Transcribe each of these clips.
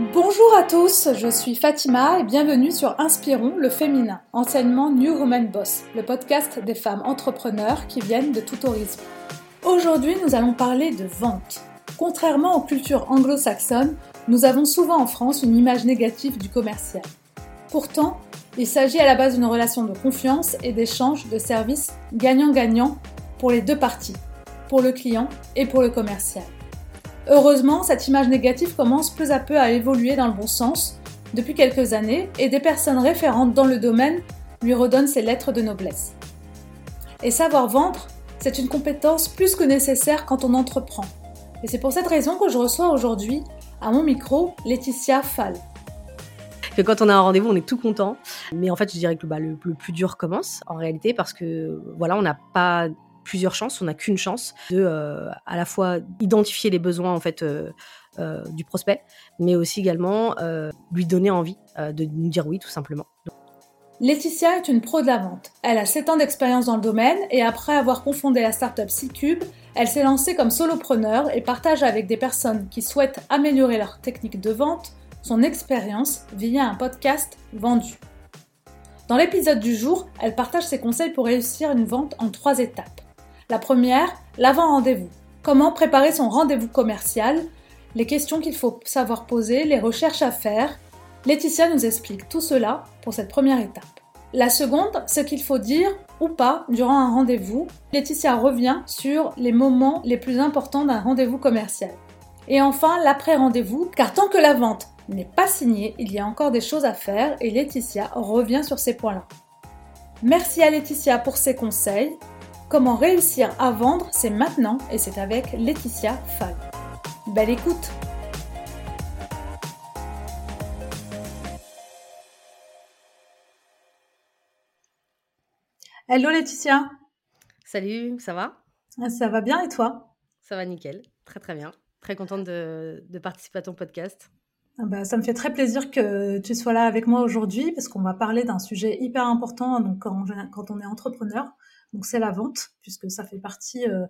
Bonjour à tous, je suis Fatima et bienvenue sur Inspirons le féminin, enseignement New Woman Boss, le podcast des femmes entrepreneurs qui viennent de tout horizon. Aujourd'hui, nous allons parler de vente. Contrairement aux cultures anglo-saxonnes, nous avons souvent en France une image négative du commercial. Pourtant, il s'agit à la base d'une relation de confiance et d'échange de services gagnant-gagnant pour les deux parties, pour le client et pour le commercial. Heureusement, cette image négative commence peu à peu à évoluer dans le bon sens depuis quelques années et des personnes référentes dans le domaine lui redonnent ses lettres de noblesse. Et savoir vendre, c'est une compétence plus que nécessaire quand on entreprend. Et c'est pour cette raison que je reçois aujourd'hui à mon micro Laetitia Fall. Quand on a un rendez-vous, on est tout content. Mais en fait, je dirais que bah, le, le, plus dur commence en réalité parce que voilà, on n'a pas plusieurs chances, on n'a qu'une chance de euh, à la fois identifier les besoins en fait euh, euh, du prospect, mais aussi également lui donner envie de nous dire oui tout simplement. Laetitia est une pro de la vente. Elle a 7 ans d'expérience dans le domaine et après avoir confondé la startup C-Cube, elle s'est lancée comme solopreneur et partage avec des personnes qui souhaitent améliorer leur technique de vente son expérience via un podcast vendu. Dans l'épisode du jour, elle partage ses conseils pour réussir une vente en trois étapes. La première, l'avant-rendez-vous. Comment préparer son rendez-vous commercial, les questions qu'il faut savoir poser, les recherches à faire. Laetitia nous explique tout cela pour cette première étape. La seconde, ce qu'il faut dire ou pas durant un rendez-vous. Laetitia revient sur les moments les plus importants d'un rendez-vous commercial. Et enfin, l'après-rendez-vous, car tant que la vente n'est pas signée, il y a encore des choses à faire et Laetitia revient sur ces points-là. Merci à Laetitia pour ses conseils. Comment réussir à vendre, c'est maintenant et c'est avec Laetitia Fall. Belle écoute Hello Laetitia Salut, ça va? Ça va bien et toi? Ça va nickel, très très bien. Très contente de, participer à ton podcast. Bah, ça me fait très plaisir que tu sois là avec moi aujourd'hui parce qu'on va parler d'un sujet hyper important donc quand on est entrepreneur. Donc c'est la vente, puisque ça fait partie euh,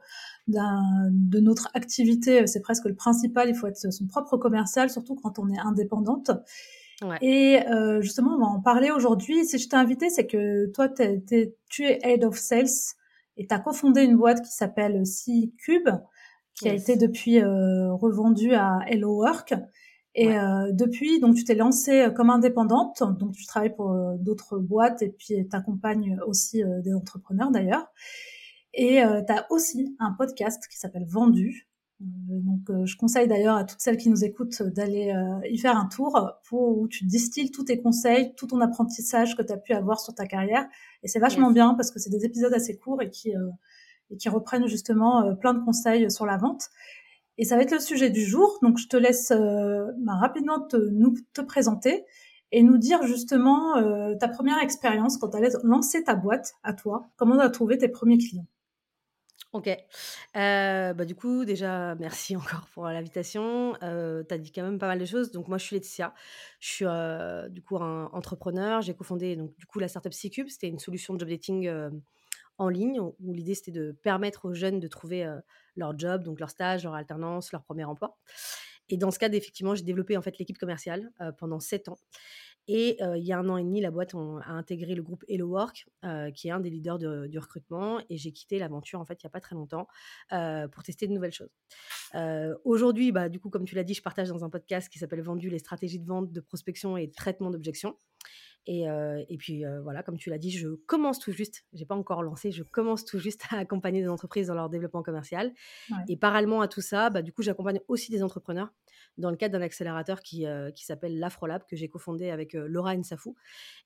de notre activité. C'est presque le principal. Il faut être son propre commercial, surtout quand on est indépendante. Ouais. Et euh, justement, on va en parler aujourd'hui. Si je t'ai invité, c'est que toi, tu es Head of Sales et tu as cofondé une boîte qui s'appelle C-Cube, qui a été depuis euh, revendue à Hello Work. Et euh, depuis, donc tu t'es lancée euh, comme indépendante, donc tu travailles pour euh, d'autres boîtes et puis tu accompagnes aussi des entrepreneurs d'ailleurs. Et tu as aussi un podcast qui s'appelle Vendu. donc je conseille d'ailleurs à toutes celles qui nous écoutent d'aller y faire un tour pour où tu distilles tous tes conseils, tout ton apprentissage que tu as pu avoir sur ta carrière. Et c'est vachement bien parce que c'est des épisodes assez courts et qui, et qui reprennent justement plein de conseils sur la vente. Et ça va être le sujet du jour. Donc, je te laisse euh, bah, rapidement te, nous, te présenter et nous dire justement euh, ta première expérience quand tu allais lancer ta boîte à toi. Comment tu as trouvé tes premiers clients? Ok. Euh, bah, du coup, déjà, merci encore pour l'invitation. Euh, tu as dit quand même pas mal de choses. Donc, moi, je suis Laetitia. Je suis du coup un entrepreneur. J'ai cofondé donc, du coup, la startup C-Cube. C'était une solution de job dating en ligne où l'idée c'était de permettre aux jeunes de trouver leur job, donc leur stage, leur alternance, leur premier emploi. Et dans ce cadre, effectivement, j'ai développé en fait l'équipe commerciale pendant sept ans. Et il y a un an et demi, la boîte a intégré le groupe Hello Work, qui est un des leaders du recrutement. Et j'ai quitté l'aventure en fait il n'y a pas très longtemps pour tester de nouvelles choses. Aujourd'hui, bah, du coup, comme tu l'as dit, je partage dans un podcast qui s'appelle Vendu les stratégies de vente, de prospection et de traitement d'objections. Et, et, puis voilà, comme tu l'as dit, je commence tout juste, j'ai pas encore lancé, je commence tout juste à accompagner des entreprises dans leur développement commercial. Et parallèlement à tout ça, bah, du coup, j'accompagne aussi des entrepreneurs dans le cadre d'un accélérateur qui, qui s'appelle l'Afrolab, que j'ai cofondé avec Laura Nsafou.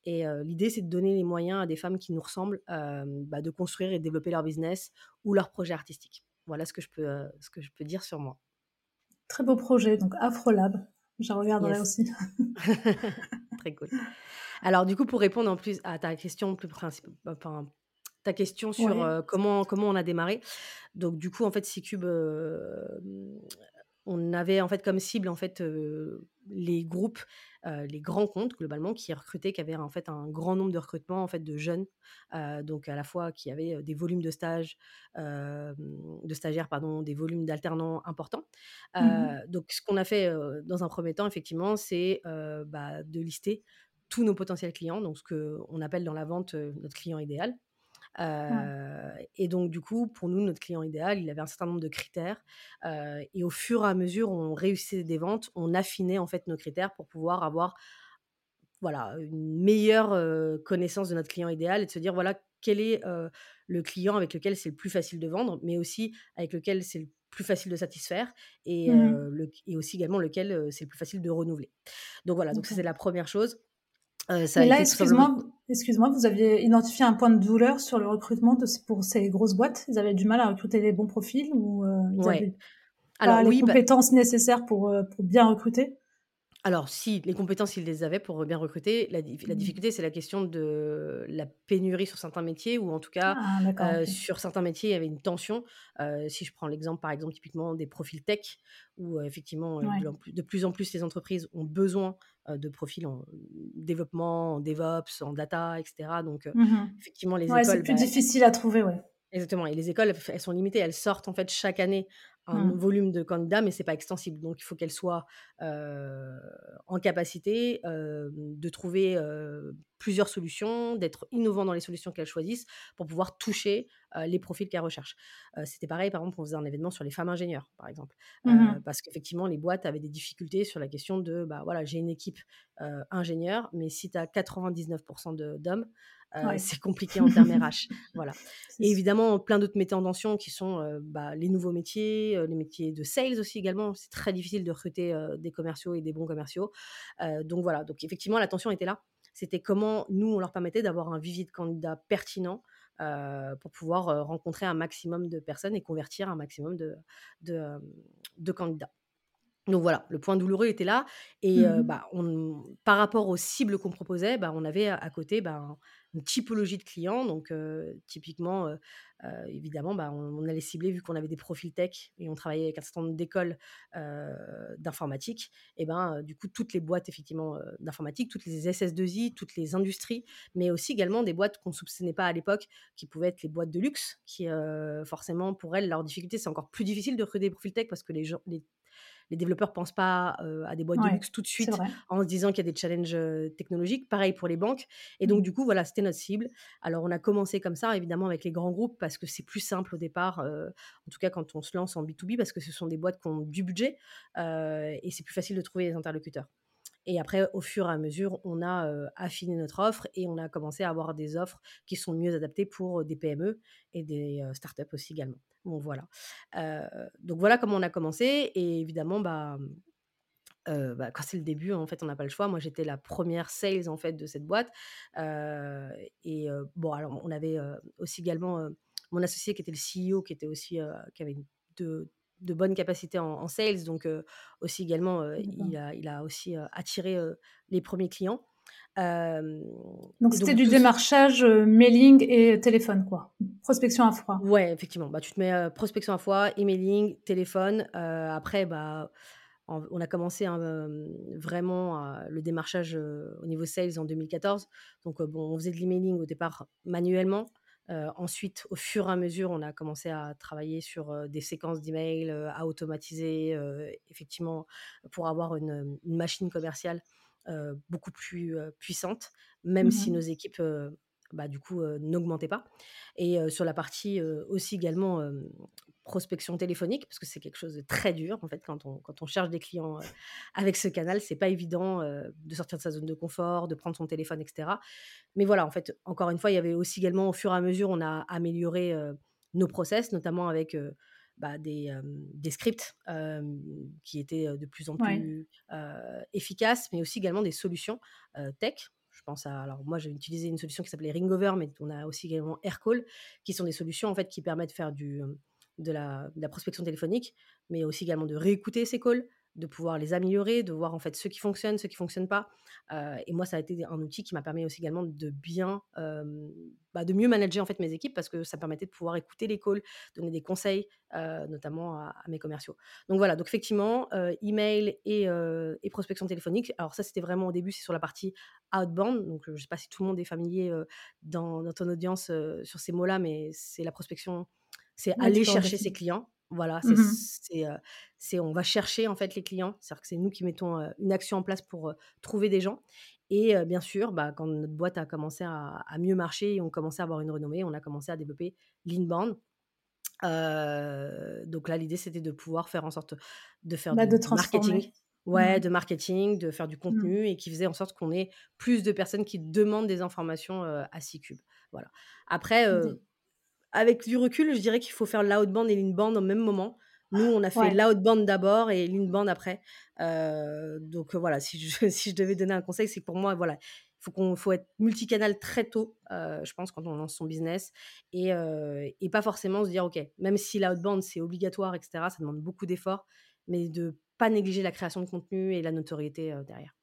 Et l'idée, c'est de donner les moyens à des femmes qui nous ressemblent bah, de construire et de développer leur business ou leur projet artistique. Voilà ce que je peux, ce que je peux dire sur moi. Très beau projet, donc Afrolab. Je regarderai aussi. Très cool. Alors, du coup, pour répondre en plus à ta question plus principale, enfin, ta question sur comment, comment on a démarré. Donc, du coup, en fait, C-Cube, on avait en fait comme cible en fait, les groupes, les grands comptes globalement qui recrutaient, qui avaient en fait un grand nombre de recrutements en fait de jeunes, donc à la fois qui avaient, des volumes de stages, de stagiaires pardon, des volumes d'alternants importants. Mmh donc ce qu'on a fait, dans un premier temps effectivement, c'est, bah, de lister tous nos potentiels clients, donc ce qu'on appelle dans la vente, notre client idéal. Ouais. Et donc du coup, pour nous, notre client idéal, il avait un certain nombre de critères, et au fur et à mesure on réussissait des ventes, on affinait en fait nos critères pour pouvoir avoir, voilà, une meilleure, connaissance de notre client idéal et de se dire, voilà, quel est, le client avec lequel c'est le plus facile de vendre, mais aussi avec lequel c'est le plus facile de satisfaire et Mmh heu, le et aussi également lequel, c'est le plus facile de renouveler. Donc voilà, donc ça c'est la première chose, heu, ça Et a là, excuse-moi excuse-moi, vous aviez identifié un point de douleur sur le recrutement de pour ces grosses boîtes? Ils avaient du mal à recruter les bons profils ou, heu, ils ouais. avaient pas Alors les oui, bah compétences nécessaires pour, pour bien recruter? Alors si, les compétences, ils les avaient pour, bien recruter. La Mmh. difficulté, c'est la question de la pénurie sur certains métiers ou en tout cas, Ah OK. sur certains métiers, il y avait une tension. Heu, si je prends l'exemple, par exemple, typiquement des profils tech où, effectivement, Ouais. de plus en plus les entreprises ont besoin, de profils en développement, en DevOps, en data et cetera donc Mmh effectivement les Ouais, c'est écoles, plus bah, difficile à trouver, ouais. Exactement et les écoles, elles sont limitées. Elles sortent en fait chaque année un Mmh. volume de candidats, mais c'est pas extensible. Donc il faut qu'elles soient, heu, en capacité, de trouver, plusieurs solutions, d'être innovants dans les solutions qu'elles choisissent pour pouvoir toucher, les profils qu'elles recherchent. Heu, c'était pareil, par exemple, on faisait un événement sur les femmes ingénieures, par exemple, Mmh parce qu'effectivement les boîtes avaient des difficultés sur la question de, bah, voilà, j'ai une équipe, heu, ingénieure, mais si tu as 99 de d'hommes, Ouais. c'est compliqué en termes RH. Voilà. Et évidemment, plein d'autres métiers en tension qui sont, heu, bah, les nouveaux métiers, heu, les métiers de sales aussi également. C'est très difficile de recruter, des commerciaux et des bons commerciaux. Donc voilà, donc effectivement la tension était là. C'était comment nous, on leur permettait d'avoir un vivier de candidats pertinent, pour pouvoir, rencontrer un maximum de personnes et convertir un maximum de de candidats. Donc voilà, le point douloureux était là et Mmh bah, on par rapport aux cibles qu'on proposait, bah, on avait à côté, ben, une typologie de clients. Donc typiquement, évidemment, bah, on on allait cibler vu qu'on avait des profils tech et on travaillait avec un certain nombre d'écoles, d'informatique et ben, du coup, toutes les boîtes effectivement, d'informatique, toutes les SS2I, toutes les industries, mais aussi également des boîtes qu'on ne soupçonnait pas à l'époque, qui pouvaient être les boîtes de luxe qui, forcément pour elles, leur difficulté, c'est encore plus difficile de recruter des profils tech parce que les gens les les développeurs pensent pas, à des boîtes de luxe tout de suite en se disant qu'il y a des challenges, technologiques. Pareil pour les banques et donc Mmh. du coup, voilà, c'était notre cible. Alors on a commencé comme ça évidemment avec les grands groupes parce que c'est plus simple au départ, en tout cas quand on se lance en B2B parce que ce sont des boîtes qui ont du budget, et c'est plus facile de trouver les interlocuteurs. Et après, au fur et à mesure, on a, affiné notre offre et on a commencé à avoir des offres qui sont mieux adaptées pour, des PME et des, startups aussi également. Donc voilà. Donc voilà comment on a commencé et évidemment, bah, bah, quand c'est le début, en fait, on n'a pas le choix. Moi, j'étais la première sales, en fait, de cette boîte, et heu, bon, alors on avait, aussi également, mon associé qui était le CEO, qui était aussi, qui avait de de bonnes capacités en en sales, donc aussi également, il a il a aussi, attiré, les premiers clients. Donc c'était du démarchage, heu, mailing et téléphone, quoi? Prospection à froid? ouais, effectivement, bah, tu te mets, heu, prospection à foie, emailing, téléphone, heu, après, bah, en on a commencé, hein, hem, vraiment le démarchage, au niveau sales en 2014. Donc, bon, on faisait de l'emailing au départ manuellement. Ensuite, au fur et à mesure, on a commencé à travailler sur, des séquences d'emails, à automatiser, effectivement, pour avoir une machine commerciale, heu, beaucoup plus, heu, puissante, même si nos Mmh équipes, heu, bah, du coup, heu, n'augmentaient pas. Et sur la partie, aussi également, prospection téléphonique, parce que c'est quelque chose de très dur en fait quand on quand on cherche des clients, avec ce canal. C'est pas évident, de sortir de sa zone de confort, de prendre son téléphone et cetera. Mais voilà, en fait, encore une fois, il y avait aussi également au fur et à mesure, on a amélioré, nos process, notamment avec, bah, des, scripts, qui étaient, de plus en Ouais. plus, efficaces, mais aussi également des solutions, tech. Je pense à alors moi, j'ai utilisé une solution qui s'appelait Ringover, mais on a aussi également Aircall, qui sont des solutions, en fait, qui permettent de faire du, hem, de la de la prospection téléphonique, mais aussi également de réécouter ces calls, de pouvoir les améliorer, de voir en fait ce qui fonctionne, ce qui fonctionne pas. Euh, et moi, ça a été un outil qui m'a permis aussi également de bien, euh, bah, de mieux manager en fait mes équipes parce que ça permettait de pouvoir écouter les calls, donner des conseils, euh, notamment à, mes commerciaux. Donc voilà, donc effectivement, email et, et, prospection téléphonique. Alors ça, c'était vraiment au début, c'est sur la partie outbound. Donc je ne sais pas si tout le monde est familier dans, dans, ton audience sur ces mots-là, mais c'est la prospection, c'est aller chercher ses clients. Voilà, c'est, mmh c'est, on va chercher en fait les clients. C'est-à-dire que c'est nous qui mettons une action en place pour trouver des gens. Et bien sûr, bah, quand notre boîte a commencé à, mieux marcher et on commençait à avoir une renommée, on a commencé à développer l'inbound. donc là, l'idée, c'était de pouvoir faire en sorte de faire bah, du de marketing. Ouais, mmh de marketing, de faire du mmh. contenu et qui faisait en sorte qu'on ait plus de personnes qui demandent des informations à C-Cube. Voilà. Après, avec du recul, je dirais qu'il faut faire l'outbound et l'inbound au même moment. Nous, on a fait l'outbound d'abord et l'inbound après. donc voilà, si je, si je devais donner un conseil, c'est que pour moi, voilà, il faut qu'on faut être multicanal très tôt, je pense, quand on lance son business et, et pas forcément se dire, ok, même si l'outbound c'est obligatoire, etc., ça demande beaucoup d'efforts, mais de pas négliger la création de contenu et la notoriété derrière.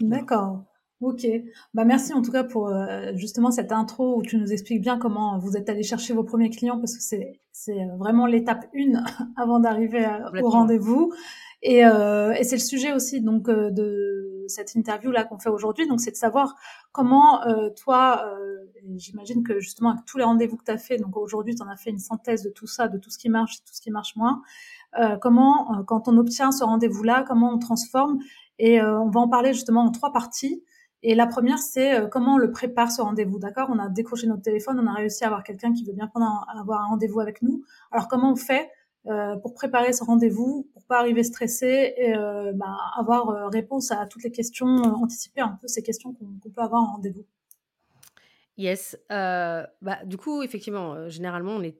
D'accord. Ok, bah merci en tout cas pour euh, justement cette intro où tu nous expliques bien comment vous êtes allé chercher vos premiers clients parce que c'est c'est euh, vraiment l'étape une avant d'arriver euh, au rendez-vous. Et, euh, et c'est le sujet aussi donc de cette interview là qu'on fait aujourd'hui. Donc c'est de savoir comment toi j'imagine que justement avec tous les rendez-vous que tu as fait donc aujourd'hui tu en as fait une synthèse de tout ça de tout ce qui marche tout ce qui marche moins. Comment quand on obtient ce rendez-vous là comment on transforme? Et on va en parler justement en trois parties. Et la première, c'est euh, comment on le prépare ce rendez-vous. D'accord? On a décroché notre téléphone, on a réussi à avoir quelqu'un qui veut bien prendre avoir un rendez-vous avec nous. Alors comment on fait euh, pour préparer ce rendez-vous, pour pas arriver stressé et euh, bah, avoir euh, réponse à toutes les questions, anticiper un peu ces questions qu'on peut avoir en rendez-vous? Yes. bah, du coup, effectivement, généralement, on est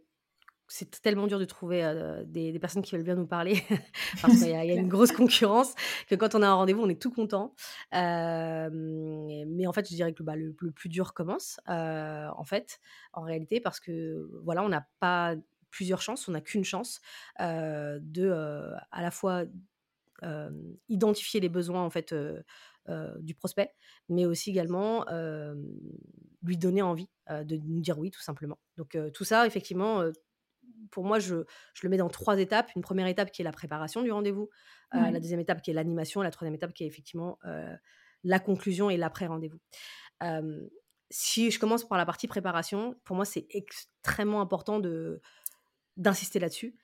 c'est tellement dur de trouver des, personnes qui veulent bien nous parler parce qu'il y, a une grosse concurrence que quand on a un rendez-vous, on est tout content. mais en fait, je dirais que bah, le, plus dur commence, en fait, en réalité, parce que voilà, on n'a pas plusieurs chances, on n'a qu'une chance de à la fois identifier les besoins en fait du prospect, mais aussi également lui donner envie de nous dire oui, tout simplement. Donc tout ça, effectivement pour moi, je, le mets dans trois étapes. Une première étape qui est la préparation du rendez-vous, euh, la deuxième étape qui est l'animation, la troisième étape qui est effectivement euh, la conclusion et l'après-rendez-vous. si je commence par la partie préparation, pour moi, c'est extrêmement important d'insister là-dessus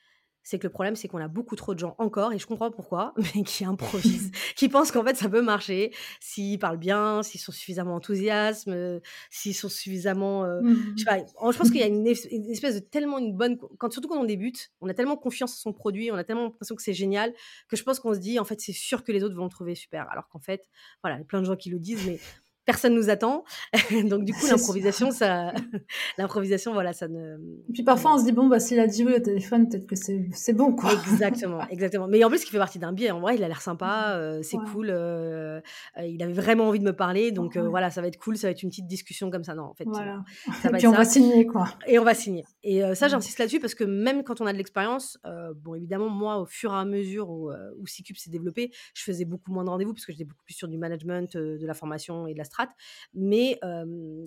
c'est que le problème, c'est qu'on a beaucoup trop de gens encore, et je comprends pourquoi, mais qui improvisent, qui pensent qu'en fait ça peut marcher s'ils parlent bien, s'ils sont suffisamment enthousiastes, s'ils sont suffisamment. Euh, mmh. je, sais pas, je pense qu'il y a une, espèce de tellement une bonne. Quand, surtout quand on débute, on a tellement confiance en son produit, on a tellement l'impression que c'est génial, que je pense qu'on se dit, en fait, c'est sûr que les autres vont le trouver super. Alors qu'en fait, voilà, il y a plein de gens qui le disent, mais personne nous attend. Donc du coup, l'improvisation, ça, l'improvisation, voilà, ça ne. Et puis parfois, on se dit bon, bah s'il a dit oui au téléphone, peut-être que c'est, c'est bon, quoi. Exactement, exactement. Mais en plus, il fait partie d'un biais. En vrai, il a l'air sympa, euh, c'est cool. Euh, euh, il avait vraiment envie de me parler, donc voilà, ça va être cool, ça va être une petite discussion comme ça. Non, en fait, voilà. Ça va et puis on va signer, quoi. Et on va signer. Et ça, j'insiste là-dessus parce que même quand on a de l'expérience, bon, évidemment, moi, au fur et à mesure où, où C-Cube s'est développé, je faisais beaucoup moins de rendez-vous parce que j'étais beaucoup plus sur du management, de la formation et de la mais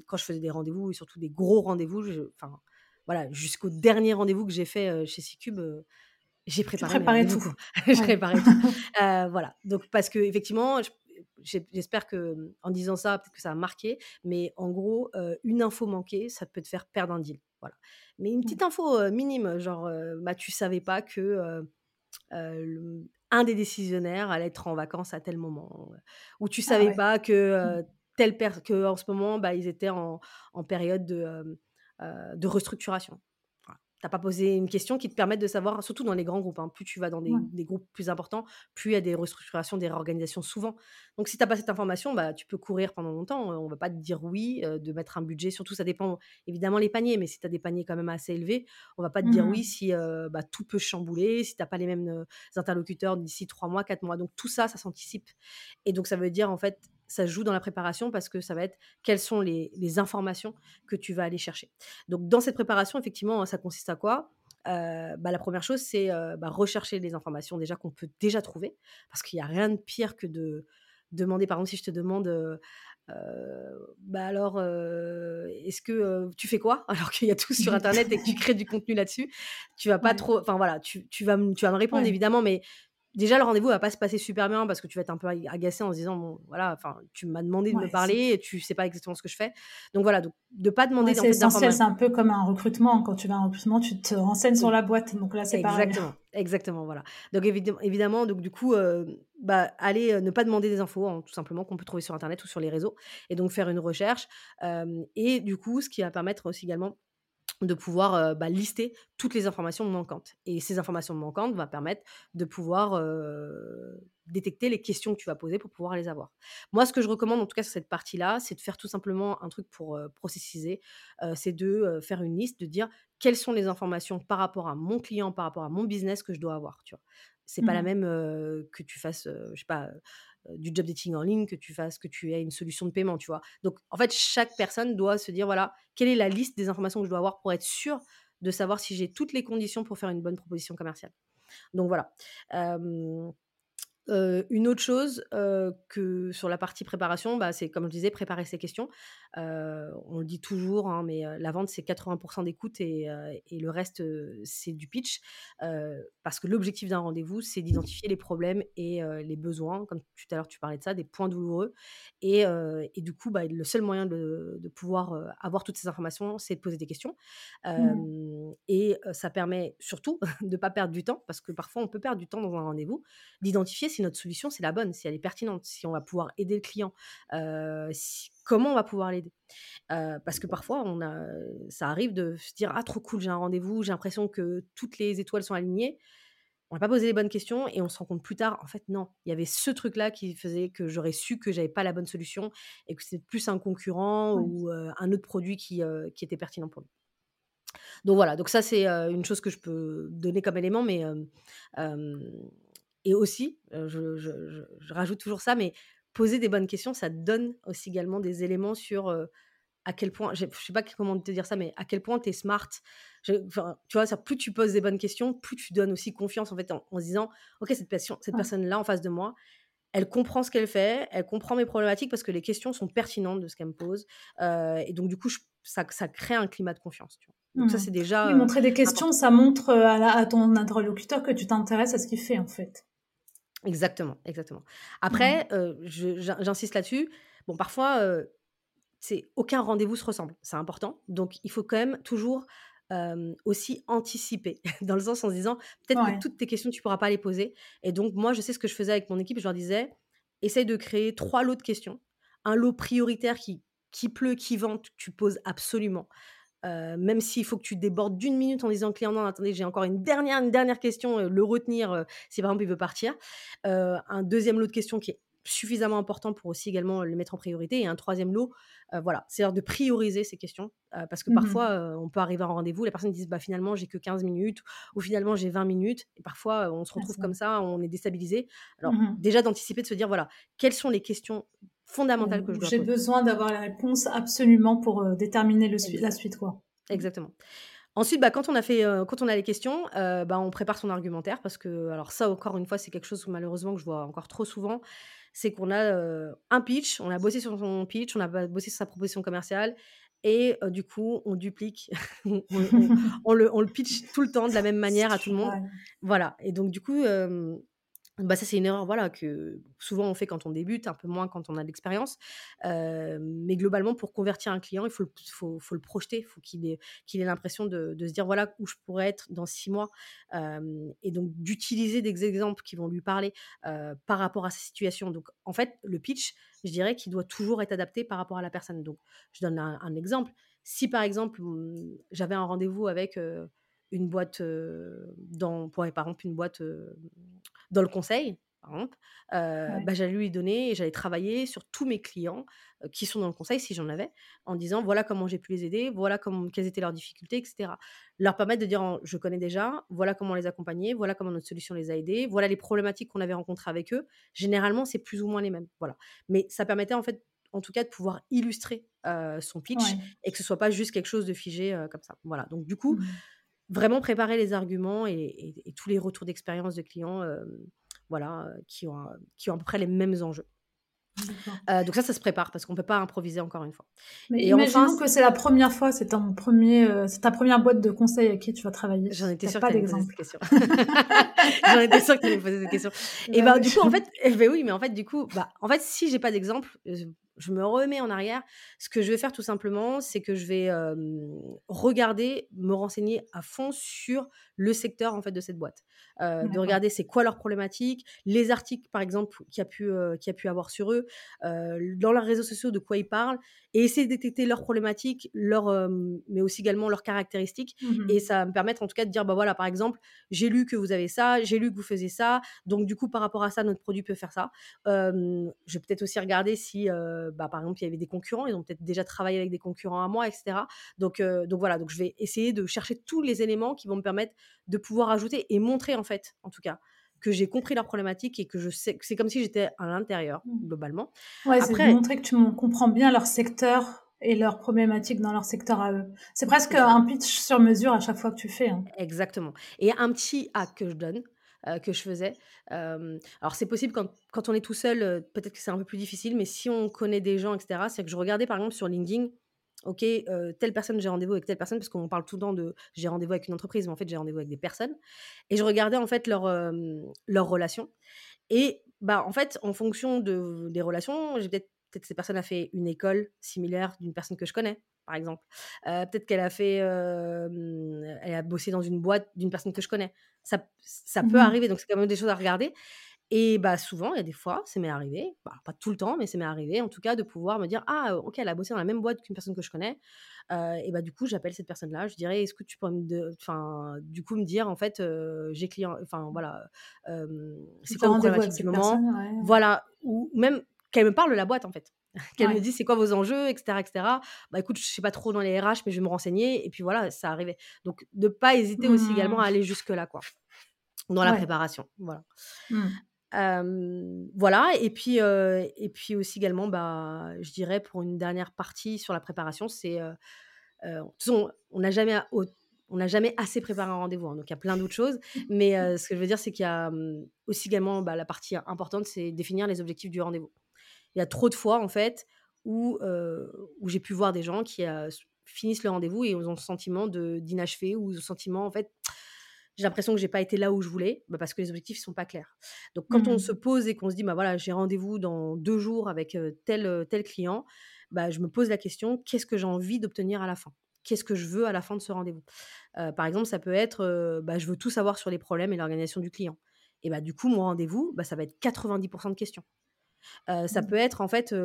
quand je faisais des rendez-vous et surtout des gros rendez-vous, enfin voilà, jusqu'au dernier rendez-vous que j'ai fait chez C-Cube, j'ai préparé, tout. j'ai préparé tout. voilà. Donc parce que effectivement, j'espère que mmh, en disant ça, peut-être que ça a marqué, mais en gros, une info manquée, ça peut te faire perdre un deal. Voilà. Mais une mmh. petite info minime, genre, bah, tu savais pas que un des décisionnaires allait être en vacances à tel moment, ou tu ah savais pas que mmh telle que en ce moment, bah, ils étaient en, en période de, de restructuration. Tu n'as pas posé une question qui te permette de savoir, surtout dans les grands groupes, hein, plus tu vas dans des, des, groupes plus importants, plus il y a des restructurations, des réorganisations souvent. Donc si tu n'as pas cette information, bah, tu peux courir pendant longtemps. On ne va pas te dire oui, de mettre un budget, surtout ça dépend évidemment les paniers, mais si tu as des paniers quand même assez élevés, on va pas te dire mmh oui si bah, tout peut chambouler, si tu n'as pas les mêmes interlocuteurs d'ici trois mois, quatre mois. Donc tout ça, ça s'anticipe. Et donc ça veut dire en fait ça joue dans la préparation parce que ça va être quelles sont les, informations que tu vas aller chercher. Donc, dans cette préparation, effectivement, ça consiste à quoi? Bah, la première chose, c'est bah, rechercher les informations déjà qu'on peut déjà trouver, parce qu'il n'y a rien de pire que de demander, par exemple, si je te demande, bah alors, est-ce que tu fais quoi? Alors qu'il y a tout sur internet et que tu crées du contenu là-dessus, tu vas pas trop, enfin voilà, tu, tu, vas, tu vas me répondre évidemment, mais déjà le rendez-vous va pas se passer super bien parce que tu vas être un peu agacé en se disant bon voilà enfin tu m'as demandé de me parler et tu sais pas exactement ce que je fais. Donc voilà donc de pas demander c'est essentiel c'est un peu comme un recrutement. Quand tu vas en recrutement tu te renseignes sur la boîte donc là c'est pareil. Exactement exactement voilà. Donc évidemment évidemment donc du coup euh, bah aller euh, ne pas demander des infos hein, tout simplement qu'on peut trouver sur internet ou sur les réseaux et donc faire une recherche euh, et du coup ce qui va permettre aussi également de pouvoir bah, lister toutes les informations manquantes. Et ces informations manquantes vont permettre de pouvoir détecter les questions que tu vas poser pour pouvoir les avoir. Moi, ce que je recommande, en tout cas sur cette partie-là, c'est de faire tout simplement un truc pour processiser, c'est de faire une liste, de dire quelles sont les informations par rapport à mon client, par rapport à mon business que je dois avoir. Tu vois. C'est pas la mmh même que tu fasses, je sais pas, du job dating en ligne, que tu fasses, que tu aies une solution de paiement, tu vois. Donc, en fait, chaque personne doit se dire, voilà, quelle est la liste des informations que je dois avoir pour être sûr de savoir si j'ai toutes les conditions pour faire une bonne proposition commerciale. Donc, voilà une autre chose que sur la partie préparation, bah, c'est comme je disais, préparer ses questions. on le dit toujours, hein, mais la vente, c'est 80% d'écoute et, et, le reste, c'est du pitch. parce que l'objectif d'un rendez-vous, c'est d'identifier les problèmes et les besoins, comme tout à l'heure tu parlais de ça, des points douloureux. Et, et du coup, bah, le seul moyen de, de pouvoir avoir toutes ces informations, c'est de poser des questions. Mmh. Et ça permet surtout de ne pas perdre du temps, parce que parfois on peut perdre du temps dans un rendez-vous, d'identifier si notre solution c'est la bonne, si elle est pertinente, si on va pouvoir aider le client, comment on va pouvoir l'aider? parce que parfois, on a, ça arrive de se dire ah trop cool, j'ai un rendez-vous, j'ai l'impression que toutes les étoiles sont alignées. On n'a pas posé les bonnes questions et on se rend compte plus tard, en fait, non, il y avait ce truc-là qui faisait que j'aurais su que j'avais pas la bonne solution et que c'était plus un concurrent ou un autre produit qui, qui était pertinent pour lui. Donc voilà, donc ça c'est une chose que je peux donner comme élément, mais et aussi, je, rajoute toujours ça, mais poser des bonnes questions, ça donne aussi également des éléments sur à quel point, je ne sais pas comment te dire ça, mais à quel point tu es smart. tu vois, ça, plus tu poses des bonnes questions, plus tu donnes aussi confiance en fait en, se disant, ok, cette, cette personne-là en face de moi, elle comprend ce qu'elle fait, elle comprend mes problématiques parce que les questions sont pertinentes de ce qu'elle me pose. et donc, du coup, ça, ça, crée un climat de confiance. Donc, ça, mmh. c'est déjà. montrer des questions, ça montre à, à, ton interlocuteur que tu t'intéresses à ce qu'il fait, en fait. Exactement, exactement. Après, j'insiste là-dessus. Bon, parfois, c'est aucun rendez-vous se ressemble. C'est important. Donc, il faut quand même toujours aussi anticiper, dans le sens en se disant peut-être que toutes tes questions, tu pourras pas les poser. Et donc, moi, je sais ce que je faisais avec mon équipe. Je leur disais essaye de créer trois lots de questions. Un lot prioritaire qui, qui pleut, qui vente, tu poses absolument même s'il faut que tu débordes d'une minute en disant au client non attendez j'ai encore une dernière une dernière question le retenir si par exemple il veut partir. Un deuxième lot de questions qui est suffisamment important pour aussi également le mettre en priorité. Et un troisième lot voilà c'est l'heure de prioriser ces questions parce que mmh parfois on peut arriver en rendez-vous les personnes disent bah finalement j'ai que 15 minutes ou finalement j'ai 20 minutes et parfois on se retrouve comme ça on est déstabilisé. Alors mmh déjà d'anticiper de se dire voilà quelles sont les questions fondamentale que je dois J'ai besoin d'avoir la réponse absolument pour euh, déterminer le la suite. Quoi. Exactement. Ensuite, bah, quand on a fait, euh, quand on a les questions, euh, bah, on prépare son argumentaire parce que, alors ça encore une fois, c'est quelque chose malheureusement que je vois encore trop souvent, c'est qu'on a un pitch, on a bossé sur son pitch, on a bossé sur sa proposition commerciale et du coup on duplique, on, le, on, le, pitch tout le temps de la même manière à tout le monde. Voilà. Et donc du coup, bah, ça, c'est une erreur voilà, que souvent on fait quand on débute, un peu moins quand on a de l'expérience. mais globalement, pour convertir un client, il faut le, faut, faut le projeter, faut qu'il ait, qu'il ait l'impression de, de, se dire voilà où je pourrais être dans six mois. et donc d'utiliser des exemples qui vont lui parler par rapport à sa situation. Donc en fait, le pitch, je dirais qu'il doit toujours être adapté par rapport à la personne. Donc je donne un, exemple. Si par exemple, mmh, j'avais un rendez-vous avec une boîte, dans, pour, par exemple, une boîte dans le conseil, par exemple, bah, j'allais lui donner et j'allais travailler sur tous mes clients qui sont dans le conseil, si j'en avais, en disant voilà comment j'ai pu les aider, voilà comment, quelles étaient leurs difficultés, etc. Leur permettre de dire je connais déjà, voilà comment les accompagner, voilà comment notre solution les a aidés, voilà les problématiques qu'on avait rencontrées avec eux. Généralement, c'est plus ou moins les mêmes. Voilà. Mais ça permettait en fait en tout cas de pouvoir illustrer son pitch et que ce soit pas juste quelque chose de figé comme ça. Voilà. Donc du coup, mmh vraiment préparer les arguments et, tous les retours d'expérience de clients, voilà, qui ont, qui ont à peu près les mêmes enjeux. Euh, donc ça, ça se prépare parce qu'on peut pas improviser encore une fois. Mais et imaginons que c'est la première fois, c'est ton premier, euh, c'est ta première boîte de conseils à qui tu vas travailler. J'en étais sûre que tu allais question. J'en étais sûre que tu allais poser cette question. et bah, du coup, en fait, eh ben oui, mais en fait, du coup, bah, en fait, si j'ai pas d'exemple, je me remets en arrière. Ce que je vais faire tout simplement, c'est que je vais regarder, me renseigner à fond sur le secteur en fait de cette boîte, de regarder c'est quoi leurs problématiques, les articles par exemple qu'il y a pu qui a pu avoir sur eux, dans leurs réseaux sociaux de quoi ils parlent, et essayer de détecter leurs problématiques, leurs, mais aussi également leurs caractéristiques, mmh et ça va me permettre en tout cas de dire bah voilà par exemple j'ai lu que vous avez ça, j'ai lu que vous faisiez ça, donc du coup par rapport à ça notre produit peut faire ça. je vais peut-être aussi regarder si bah, par exemple il y avait des concurrents, ils ont peut-être déjà travaillé avec des concurrents à moi, etc. Donc donc voilà donc je vais essayer de chercher tous les éléments qui vont me permettre de pouvoir ajouter et montrer en fait, en tout cas, que j'ai compris leurs problématiques et que je sais que c'est comme si j'étais à l'intérieur mmh. globalement. Ouais, c'est de montrer que tu comprends bien leur secteur et leurs problématiques dans leur secteur à eux. C'est presque un pitch sur mesure à chaque fois que tu fais. Hein. Exactement. Et un petit hack que je donne, euh, que je faisais. alors c'est possible quand, quand, on est tout seul, euh, peut-être que c'est un peu plus difficile, mais si on connaît des gens, etc., c'est que je regardais par exemple sur LinkedIn ok, telle personne, j'ai rendez-vous avec telle personne, parce qu'on parle tout le temps de j'ai rendez-vous avec une entreprise, mais en fait, j'ai rendez-vous avec des personnes. Et je regardais en fait leur, leurs relations. Et bah, en fait, en fonction de, des relations, j'ai peut-être peut-être ces personnes a fait une école similaire d'une personne que je connais, par exemple. peut-être qu'elle a fait, elle a bossé dans une boîte d'une personne que je connais. Ça, ça peut mmh arriver, donc c'est quand même des choses à regarder. Et bah, souvent, il y a des fois, ça m'est arrivé, bah, pas tout le temps, mais ça m'est arrivé en tout cas de pouvoir me dire «Ah, OK, elle a bossé dans la même boîte qu'une personne que je connais». et bah, du coup, j'appelle cette personne-là, je dirais: «Est-ce que tu pourrais me enfin, du coup, me dire, en fait, j'ai client enfin, voilà, c'est quoi vos problématiques du moment?» voilà, ou même qu'elle me parle de la boîte, en fait. Qu'elle me dise: «C'est quoi vos enjeux?» etc., etc. Bah, écoute, je sais pas trop dans les RH, mais je vais me renseigner et puis voilà, ça arrivait. Donc de pas hésiter aussi également à mmh. aller jusque là, quoi, dans la préparation, voilà. Mmh voilà, et puis, et puis aussi également, bah, je dirais pour une dernière partie sur la préparation, c'est, on n'a jamais on n'a jamais assez préparé un rendez-vous, hein, donc il y a plein d'autres choses. Mais ce que je veux dire, c'est qu'il y a aussi également bah, la partie importante, c'est définir les objectifs du rendez-vous. Il y a trop de fois, en fait, où, où j'ai pu voir des gens qui finissent le rendez-vous et ont le sentiment d'inachevé ou le sentiment, en fait, j'ai l'impression que j'ai pas été là où je voulais, bah, parce que les objectifs sont pas clairs. Donc quand on mmh. se pose et qu'on se dit, bah voilà, j'ai rendez-vous dans deux jours avec tel tel client, bah je me pose la question, qu'est-ce que j'ai envie d'obtenir à la fin? Qu'est-ce que je veux à la fin de ce rendez-vous? Par exemple, ça peut être, bah, je veux tout savoir sur les problèmes et l'organisation du client. Et bah du coup, mon rendez-vous, bah, ça va être 90% de questions. ça mmh. peut être en fait,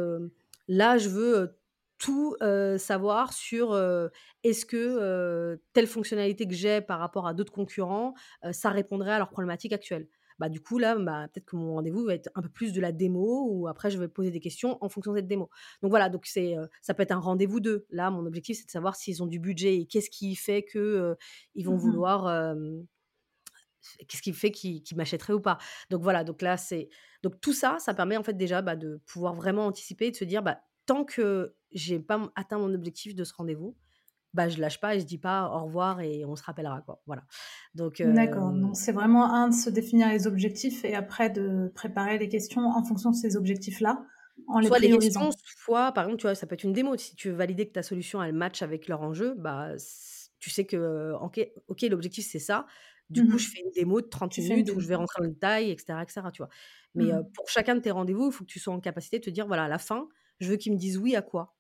là, je veux tout savoir sur est-ce que telle fonctionnalité que j'ai par rapport à d'autres concurrents, ça répondrait à leurs problématiques actuelles. Bah, du coup, là, bah, peut-être que mon rendez-vous va être un peu plus de la démo ou après, je vais poser des questions en fonction de cette démo. Donc voilà, donc c'est, ça peut être un rendez-vous d'eux. Là, mon objectif, c'est de savoir s'ils ont du budget et qu'est-ce qui fait que ils vont mmh vouloir. qu'est-ce qui fait qu'ils m'achèteraient ou pas. Donc voilà, donc là, c'est. Donc tout ça, ça permet en fait déjà bah, de pouvoir vraiment anticiper et de se dire, bah, tant que j'ai pas atteint mon objectif de ce rendez-vous, bah je lâche pas et je dis pas au revoir et on se rappellera quoi. Voilà. Donc D'accord. Donc c'est vraiment un de se définir les objectifs et après de préparer les questions en fonction de ces objectifs-là. En les soit les questions, soit par exemple, tu vois, ça peut être une démo. Si tu veux valider que ta solution elle match avec leur enjeu, bah tu sais que ok, l'objectif c'est ça. Du coup, mmh je fais une démo de 30 minutes où je vais rentrer dans le détail, etc., etc. Tu vois. Mais mmh pour chacun de tes rendez-vous, il faut que tu sois en capacité de te dire voilà, à la fin, je veux qu'ils me disent oui à quoi.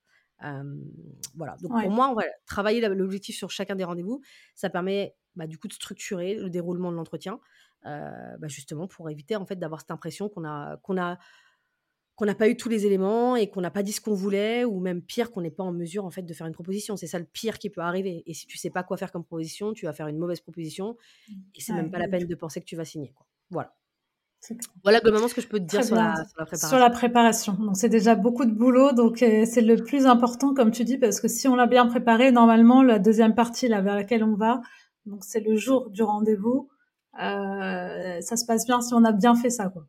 voilà. Donc pour moi, travailler l'objectif sur chacun des rendez-vous, ça permet bah, du coup de structurer le déroulement de l'entretien, bah, justement pour éviter en fait d'avoir cette impression qu'on a qu'on a qu'on n'a pas eu tous les éléments et qu'on n'a pas dit ce qu'on voulait, ou même pire, qu'on n'est pas en mesure en fait de faire une proposition. C'est ça le pire qui peut arriver. Et si tu sais pas quoi faire comme proposition, tu vas faire une mauvaise proposition, et c'est même pas la peine de penser que tu vas signer. Quoi. Voilà. Voilà globalement ce que je peux te dire sur la, préparation. Sur la préparation. Donc c'est déjà beaucoup de boulot, donc euh, c'est le plus important comme tu dis, parce que si on l'a bien préparé, normalement la deuxième partie là vers laquelle on va, donc c'est le jour du rendez-vous, euh, ça se passe bien si on a bien fait ça quoi.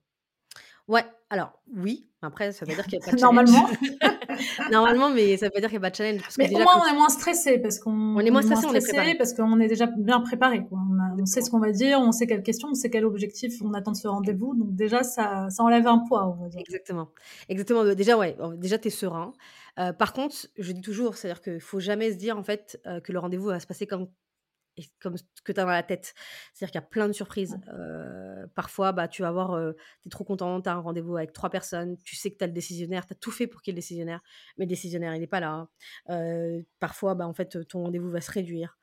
Ouais, alors oui, après ça veut dire qu'il y a pas de. Normalement. Normalement, mais ça veut pas dire qu'il y a pas de challenge parce que Mais au déjà moins, on est moins stressé parce qu'on On est moins stressé, on est préparé. parce qu'on est déjà bien préparé. Quoi. On, a- on sait ce qu'on va dire, on sait quelles questions, on sait quel objectif on attend de ce rendez-vous. Donc déjà, ça, ça enlève un poids, on va dire. Exactement. Exactement, heu, déjà ouais, déjà tu es serein. Heu, par contre, je dis toujours, c'est-à-dire qu'il faut jamais se dire en fait, heu, que le rendez-vous va se passer comme et comme ce que tu as dans la tête. C'est-à-dire qu'il y a plein de surprises. Parfois, bah, tu vas avoir, heu, tu es trop content, tu as un rendez-vous avec 3 personnes, tu sais que tu as le décisionnaire, tu as tout fait pour qu'il y ait le décisionnaire, mais le décisionnaire, il est pas là. Heu, parfois, bah, en fait, ton rendez-vous va se réduire.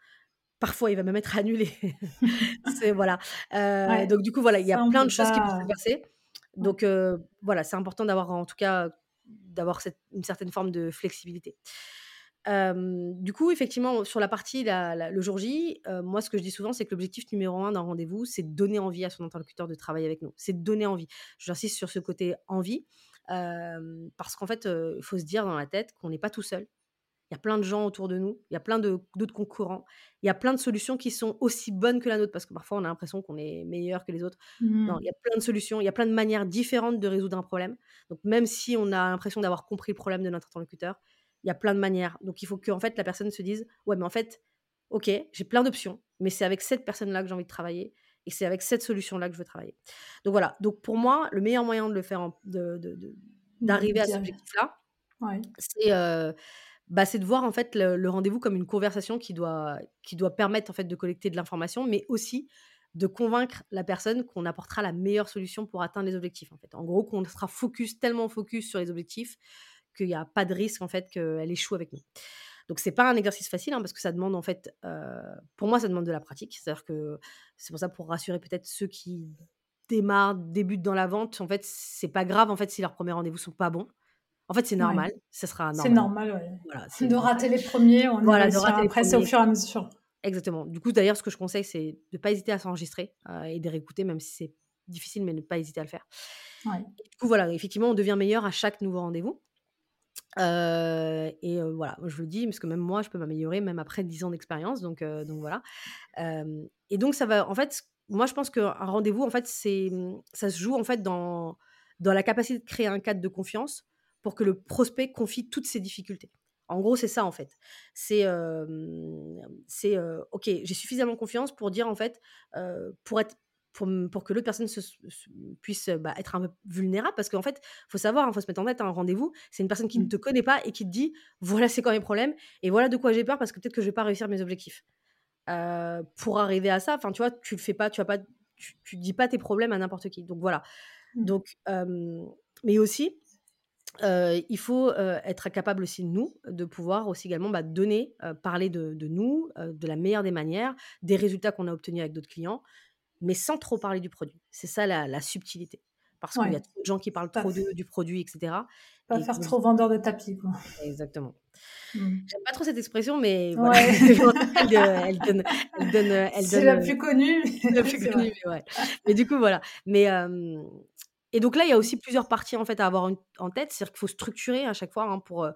Parfois, il va même être annulé. C'est voilà. Ouais, donc du coup, voilà, il y a plein de choses qui peuvent se passer. Donc voilà, c'est important d'avoir en tout cas, d'avoir cette une certaine forme de flexibilité. Du coup, effectivement, sur la partie la la le jour J, moi, ce que je dis souvent, c'est que l'objectif numéro un d'un rendez-vous, c'est de donner envie à son interlocuteur de travailler avec nous. C'est de donner envie. J'insiste sur ce côté envie, parce qu'en fait, il faut se dire dans la tête qu'on n'est pas tout seul. Il y a plein de gens autour de nous, il y a plein d'autres concurrents, il y a plein de solutions qui sont aussi bonnes que la nôtre, parce que parfois on a l'impression qu'on est meilleur que les autres. Non, il y Mmh. a plein de solutions, il y a plein de manières différentes de résoudre un problème. Donc même si on a l'impression d'avoir compris le problème de notre interlocuteur, il y a plein de manières. Donc il faut qu'en fait la personne se dise: «Ouais, mais en fait, OK, j'ai plein d'options, mais c'est avec cette personne-là que j'ai envie de travailler et c'est avec cette solution-là que je veux travailler». Donc voilà, donc pour moi, le meilleur moyen de le faire en d'arriver à cet dire. objectif-là, Ouais. c'est, heu, bah, c'est de voir en fait le le rendez-vous comme une conversation qui doit qui doit permettre en fait de collecter de l'information, mais aussi de convaincre la personne qu'on apportera la meilleure solution pour atteindre les objectifs en fait. En gros, qu'on sera focus tellement focus sur les objectifs qu'il y a pas de risque en fait qu'elle échoue avec nous. Donc c'est pas un exercice facile, hein, parce que ça demande en fait, heu, pour moi ça demande de la pratique. C'est-à-dire que c'est pour ça pour rassurer peut-être ceux qui démarrent, débutent dans la vente, en fait, c'est pas grave en fait si leurs premiers rendez-vous sont pas bons. En fait, c'est Ouais. normal, ça sera C'est normal. normal, ouais. Voilà, De normal. rater les premiers, on Voilà, de rater les après, c'est au fur et à mesure. Exactement. Du coup, d'ailleurs, ce que je conseille, c'est de pas hésiter à s'enregistrer, heu, et de réécouter, même si c'est difficile, mais ne pas hésiter à le faire. Ouais. Du coup, voilà, effectivement, on devient meilleur à chaque nouveau rendez-vous. Et voilà, je le dis parce que même moi, je peux m'améliorer même après 10 ans d'expérience, donc donc voilà. Et donc ça va en fait, moi, je pense qu'un rendez-vous, en fait, c'est, mmh, ça se joue, en fait, dans dans la capacité de créer un cadre de confiance pour que le prospect confie toutes ses difficultés. En gros, c'est ça, en fait. C'est, c'est, OK, j'ai suffisamment confiance pour dire, en fait, pour être pour que l'autre personne se se puisse, bah, être un peu vulnérable parce qu'en fait, faut savoir, il faut se mettre en tête, un rendez-vous, c'est une personne qui ne Mmh. te connaît pas et qui te dit: «Voilà, c'est quoi mes problèmes et voilà de quoi j'ai peur parce que peut-être que je vais pas réussir mes objectifs». Pour arriver à ça, enfin, tu vois, tu le fais pas, tu vas pas tu tu dis pas tes problèmes à n'importe qui. Donc voilà. Mmh. Donc mais aussi, il faut, être capable aussi nous, de pouvoir aussi également, bah, donner, parler de de nous, de la meilleure des manières, des résultats qu'on a obtenus avec d'autres clients, mais sans trop parler du produit. C'est ça la la subtilité. Parce qu'il y a trop de gens qui parlent Pas trop du produit et cetera pas et faire trop vendeur de tapis, quoi. exactement. Mmh. J'aime pas trop cette expression, mais voilà. Ouais. Elle, heu, elle donne elle donne, elle C'est la plus connue, la plus connue, mais ouais. Mais du coup, voilà. Mais et donc là, il y a aussi plusieurs parties, en fait, à avoir en tête. C'est-à-dire qu'il faut structurer à chaque fois, hein, pour, heu,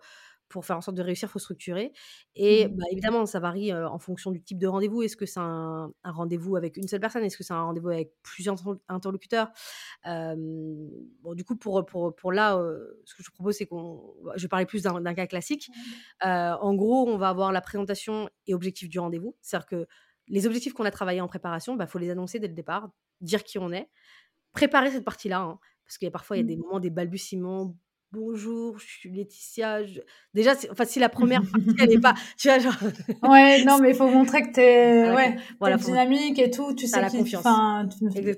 pour faire en sorte de réussir, il faut structurer et Mmh. bah, évidemment, ça varie, en fonction du type de rendez-vous. Est-ce que c'est un un rendez-vous avec une seule personne? Est-ce que c'est un rendez-vous avec plusieurs interlo interlocuteurs? Bon, du coup, pour, pour, pour là, ce que je propose, c'est qu'on je vais parler plus d'un cas classique. Heu, en gros, on va avoir la présentation et objectifs du rendez-vous. C'est-à-dire que les objectifs qu'on a travaillés en préparation, bah, faut les annoncer dès le départ, dire qui on est, préparer cette partie-là, hein, parce qu'il y a parfois, il y a des Mmh. moments, des balbutiements: «Bonjour, je suis Laetitia, je» déjà, c'est enfin, si la première partie, elle est pas tu vois, genre Ouais, non, mais il faut montrer que tu es ouais, voilà, dynamique et tout, tu sais la confiance. enfin,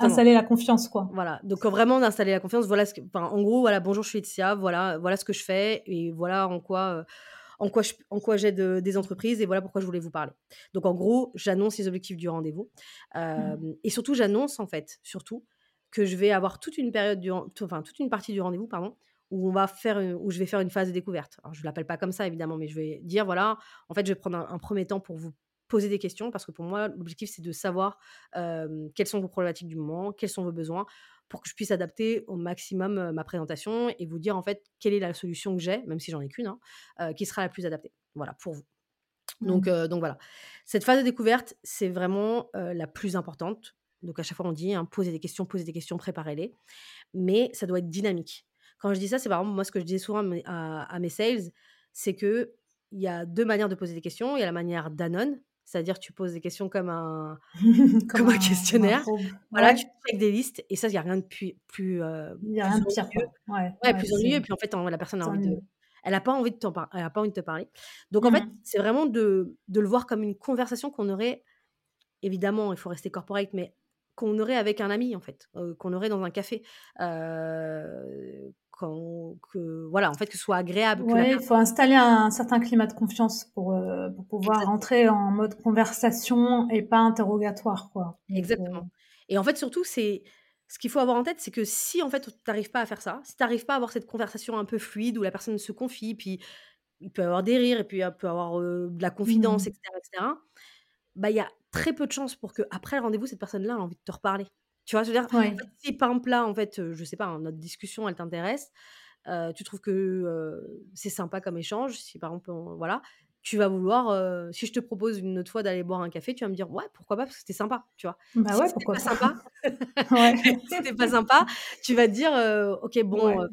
installer la confiance, quoi. Voilà, donc heu, vraiment d'installer la confiance, voilà ce que enfin, en gros, voilà: «Bonjour, je suis Laetitia, voilà voilà ce que je fais et voilà en quoi, heu, en quoi je en quoi j'aide, heu, des entreprises et voilà pourquoi je voulais vous parler». Donc en gros, j'annonce les objectifs du rendez-vous, Mmh. et surtout j'annonce en fait, surtout, que je vais avoir toute une période du enfin toute une partie du rendez-vous, pardon, où on va faire, où je vais faire une phase de découverte. Alors je l'appelle pas comme ça évidemment, mais je vais dire: «Voilà, en fait, je vais prendre un un 1er temps pour vous poser des questions» parce que pour moi, l'objectif, c'est de savoir, quelles sont vos problématiques du moment, quels sont vos besoins, pour que je puisse adapter au maximum, ma présentation et vous dire, en fait, quelle est la solution que j'ai, même si j'en ai qu'une, hein, qui sera la plus adaptée, voilà, pour vous. Donc Mmh. donc voilà. Cette phase de découverte, c'est vraiment, la plus importante. Donc à chaque fois, on dit, hein: «Posez des questions, posez des questions, préparez-les». Mais ça doit être dynamique. Quand je dis ça, c'est par exemple, moi, ce que je disais souvent à mes à à mes sales, c'est qu'il y a 2 manières de poser des questions. Il y a la manière d'Anon, c'est-à-dire tu poses des questions comme un Comme comme un questionnaire. Voilà, ouais. tu checkes des listes et ça, il y a rien de pui plus, heu, Il y a plus rien de pire. Ouais, ouais, plus ennuyeux et puis, en fait, en la personne a envie de elle a pas envie de t'en par elle a pas envie de te parler. Donc en Mmh fait, mh. c'est vraiment de de le voir comme une conversation qu'on aurait évidemment, il faut rester corporate, mais qu'on aurait avec un ami, en fait, heu, qu'on aurait dans un café. Heu, quand que voilà, en fait, que ce soit agréable, que il faut installer un certain climat de confiance pour, pour pouvoir Exactement. rentrer en mode conversation et pas interrogatoire, quoi. Donc Exactement et en fait, surtout, c'est ce qu'il faut avoir en tête, c'est que si, en fait, tu arrives pas à faire ça, si tu arrives pas à avoir cette conversation un peu fluide où la personne se confie, puis il peut avoir des rires et puis, il peut avoir, de la Mmh confidence et mh. cetera et cetera, bah, il y a très peu de chances pour qu'après le rendez-vous, cette personne-là a envie de te reparler. Tu vois je veux dire? En Ouais. fait, si par exemple, là, en fait, heu, je sais pas, hein, notre discussion, elle t'intéresse, tu trouves que, c'est sympa comme échange, si par exemple, on voilà, tu vas vouloir, si je te propose une autre fois d'aller boire un café, tu vas me dire: «Ouais, pourquoi pas?» parce que c'était sympa, tu vois? Bah Si ouais, c'était pourquoi pas pas? sympa Ouais. si c'était pas sympa, tu vas te dire, «OK, bon, Ouais.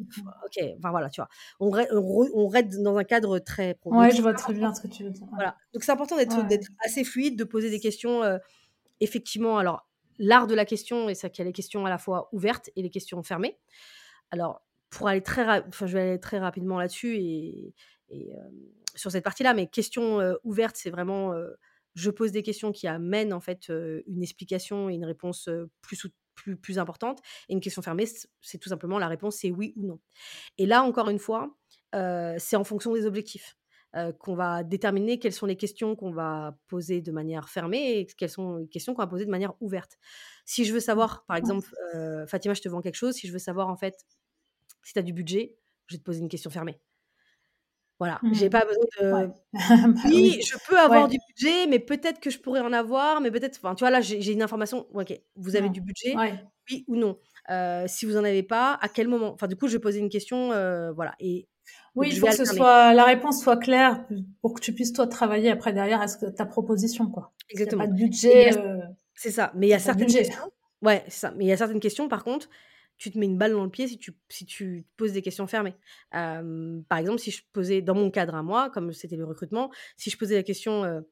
OK», enfin voilà, tu vois? On rai on re on reste dans un cadre très pro. Donc Ouais, je vois très bien ce que tu veux dire, ouais. voilà, donc c'est important d'être Ouais, ouais. d'être assez fluide, de poser des questions, effectivement, alors l'art de la question et c'est qu'il y a les questions à la fois ouvertes et les questions fermées. Alors pour aller très enfin, je vais aller très rapidement là-dessus et hem, sur cette partie-là, mais questions, heu, ouvertes, c'est vraiment, heu, je pose des questions qui amènent, en fait, une explication et une réponse, plus plus plus importante. Et une question fermée, c'est tout simplement la réponse, c'est oui ou non. Et là, encore une fois, c'est en fonction des objectifs, heu, qu'on va déterminer quelles sont les questions qu'on va poser de manière fermée et quelles sont les questions qu'on va poser de manière ouverte. Si je veux Mmh, savoir, par exemple, heu, Fatima, je te vends quelque chose, si je veux savoir, en fait, si tu as du budget, je vais te poser une question fermée. Voilà, Mmh j'ai pas besoin Ouais. de Bah oui, oui. je peux avoir Ouais. du budget, mais peut-être que je pourrais en avoir, mais peut-être enfin, tu vois, là, j'ai une information, OK, vous avez Non. du budget, Ouais. oui ou non? Heu, si vous en avez pas, à quel moment? Enfin, du coup, je vais poser une question, voilà et Oui, donc il je faut que ce soit la réponse soit claire pour que tu puisses, toi, travailler après derrière à ce que ta proposition, quoi. A pas Exactement de budget, heu, c'est ça, mais il y a certaines budget. questions ouais, c'est ça, mais il y a certaines questions, par contre, tu te mets une balle dans le pied si tu si tu poses des questions fermées. Par exemple, si je posais dans mon cadre à moi, comme c'était le recrutement, si je posais la question, heu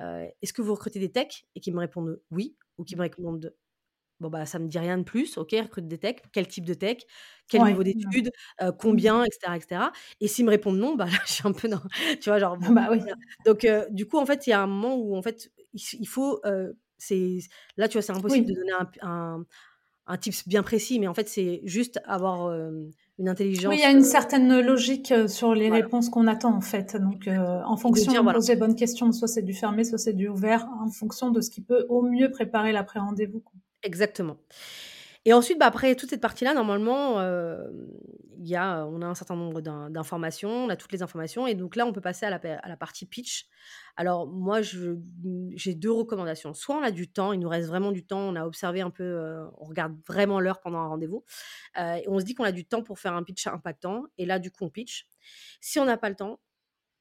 heu: «Est-ce que vous recrutez des techs?» et qu'ils me répondent: «Oui» ou qu'ils me répondent: «Bon, bah, ça me dit rien de plus, OK, recrute des techs, quel type de tech? Quel Ouais, niveau d'études? Heu, Mmh. combien?» et cetera et s'ils me répondent: «Non», bah, là, je suis un peu dans tu vois, genre, bon, Bah oui. voilà, donc heu, du coup, en fait, il y a un moment où, en fait, il faut, heu, c'est là, tu vois, c'est impossible de donner un un un tips bien précis, mais en fait, c'est juste avoir, une Oui, il y a intelligence, une certaine logique, sur les Voilà. réponses qu'on attend, en fait, donc en de fonction dire on voilà pose les bonnes questions, soit c'est du fermé, soit c'est du ouvert, en fonction de ce qui peut, au mieux, préparer l'après-rendez-vous. Exactement et ensuite, bah, après toute cette partie-là, normalement, il y a on a un certain nombre d'in d'informations, on a toutes les informations et donc là, on peut passer à la partie pitch. Alors moi, j'ai 2 recommandations. Soit on a du temps, il nous reste vraiment du temps, on a observé un peu, heu, on regarde vraiment l'heure pendant un rendez-vous, heu et on se dit qu'on a du temps pour faire un pitch impactant et là, du coup, on pitch. Si on n'a pas le temps,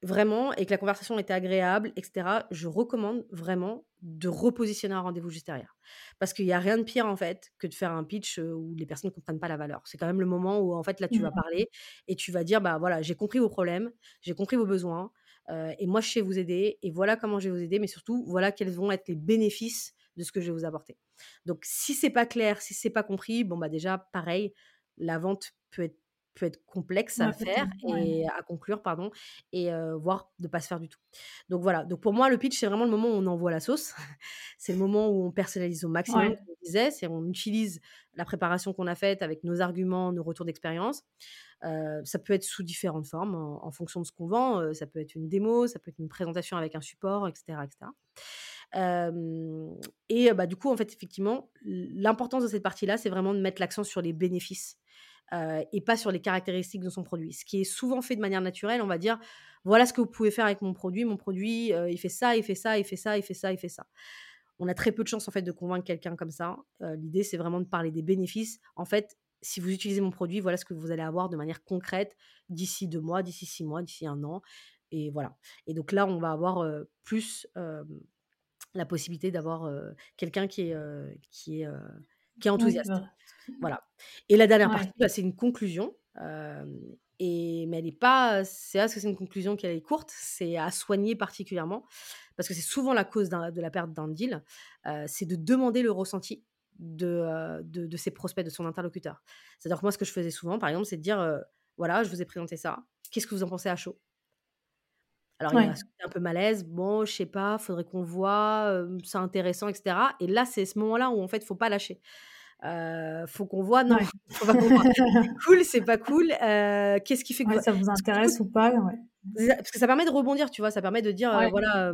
vraiment et que la conversation était agréable et cetera, je recommande vraiment de repositionner un rendez-vous juste derrière. Parce qu'il y a rien de pire, en fait, que de faire un pitch, heu, où les personnes comprennent pas la valeur. C'est quand même le moment où, en fait, là, tu vas parler et tu vas dire: «Bah, voilà, j'ai compris vos problèmes, j'ai compris vos besoins, heu et moi, je sais vous aider et voilà comment je vais vous aider, mais surtout, voilà quels vont être les bénéfices de ce que je vais vous apporter». Donc si c'est pas clair, si c'est pas compris, bon, bah, déjà, pareil, la vente peut être peut être complexe à Ouais, faire ouais. et à conclure, pardon et heu, voire de pas se faire du tout. Donc voilà, donc pour moi, le pitch, c'est vraiment le moment où on envoie la sauce. C'est le moment où on personnalise au maximum, Ouais. comme on disait, c'est on utilise la préparation qu'on a faite avec nos arguments, nos retours d'expérience. Heu, ça peut être sous différentes formes en en fonction de ce qu'on vend, heu, ça peut être une démo, ça peut être une présentation avec un support et cetera et bah, du coup, en fait, effectivement, l'importance de cette partie-là, c'est vraiment de mettre l'accent sur les bénéfices, et pas sur les caractéristiques de son produit. Ce qui est souvent fait de manière naturelle, on va dire: «Voilà ce que vous pouvez faire avec mon produit. Mon produit, il fait ça, il fait ça, il fait ça, il fait ça, il fait ça». On a très peu de chances, en fait, de convaincre quelqu'un comme ça. L'idée, c'est vraiment de parler des bénéfices. En fait, si vous utilisez mon produit, voilà ce que vous allez avoir de manière concrète d'ici 2 mois, d'ici 6 mois, d'ici 1 an et voilà et donc là, on va avoir, plus, la possibilité d'avoir quelqu'un qui est, qui est, qui est enthousiaste. Voilà. Et la dernière partie, bah, c'est une conclusion. et, mais elle n'est pas. C'est parce que c'est une conclusion qu'elle est courte, c'est à soigner particulièrement, parce que c'est souvent la cause de la perte d'un deal, c'est de demander le ressenti de, de, de, ses prospects, de son interlocuteur. C'est-à-dire que moi, ce que je faisais souvent, par exemple, c'est de dire voilà, je vous ai présenté ça, qu'est-ce que vous en pensez à chaud? Alors, il y a un peu malaise. Bon, je sais pas, faudrait qu'on voit, c'est intéressant, etc. Et là, c'est ce moment-là où, en fait, faut pas lâcher. Euh, faut qu'on voit, non, faut pas qu'on voit. c'est cool, c'est pas cool. Qu'est-ce qui fait que ça vous intéresse ou pas Parce que ça permet de rebondir, tu vois. Ça permet de dire, voilà,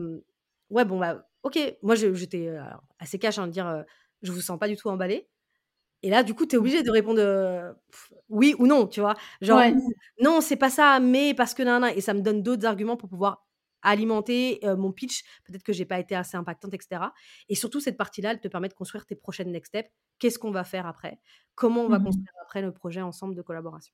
ouais, bon, bah, ok. Moi, j'étais assez cash, hein, de dire, je vous sens pas du tout emballé. Et là, du coup, tu es obligé de répondre oui ou non, tu vois. Genre, non, c'est pas ça, mais parce que nan, Et ça me donne d'autres arguments pour pouvoir alimenter mon pitch. Peut-être que j'ai pas été assez impactante, etc. Et surtout, cette partie-là, elle te permet de construire tes prochaines next steps. Qu'est-ce qu'on va faire après? Comment on va mmh construire après le projet ensemble de collaboration?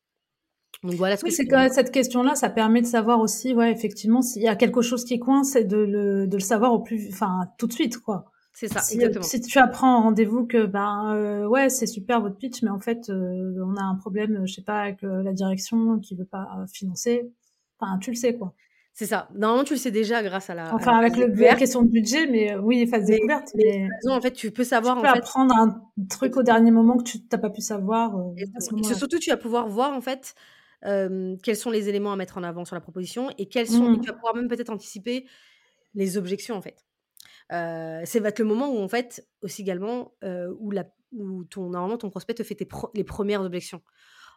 Donc voilà ce oui, c'est que cette question-là, ça permet de savoir aussi, ouais, effectivement, s'il y a quelque chose qui coince, c'est de le, de le savoir au plus, enfin, tout de suite, quoi. C'est ça, si, exactement. Si tu apprends en rendez-vous que ben euh, ouais c'est super votre pitch, mais en fait euh, on a un problème, je sais pas avec euh, la direction qui veut pas financer. Enfin tu le sais quoi. C'est ça. Normalement tu le sais déjà grâce à la. Enfin avec le, la question de budget, mais oui phase découverte. Mais, mais... en fait tu peux savoir. Tu peux en apprendre un truc au dernier moment que tu t'as pas pu savoir. et surtout tu vas pouvoir voir en fait. quels sont les éléments à mettre en avant sur la proposition et quels sont et mmh. tu vas pouvoir même peut-être anticiper les objections en fait c'est va être le moment où en fait aussi également où, la, où ton normalement ton prospect te fait tes les premières objections.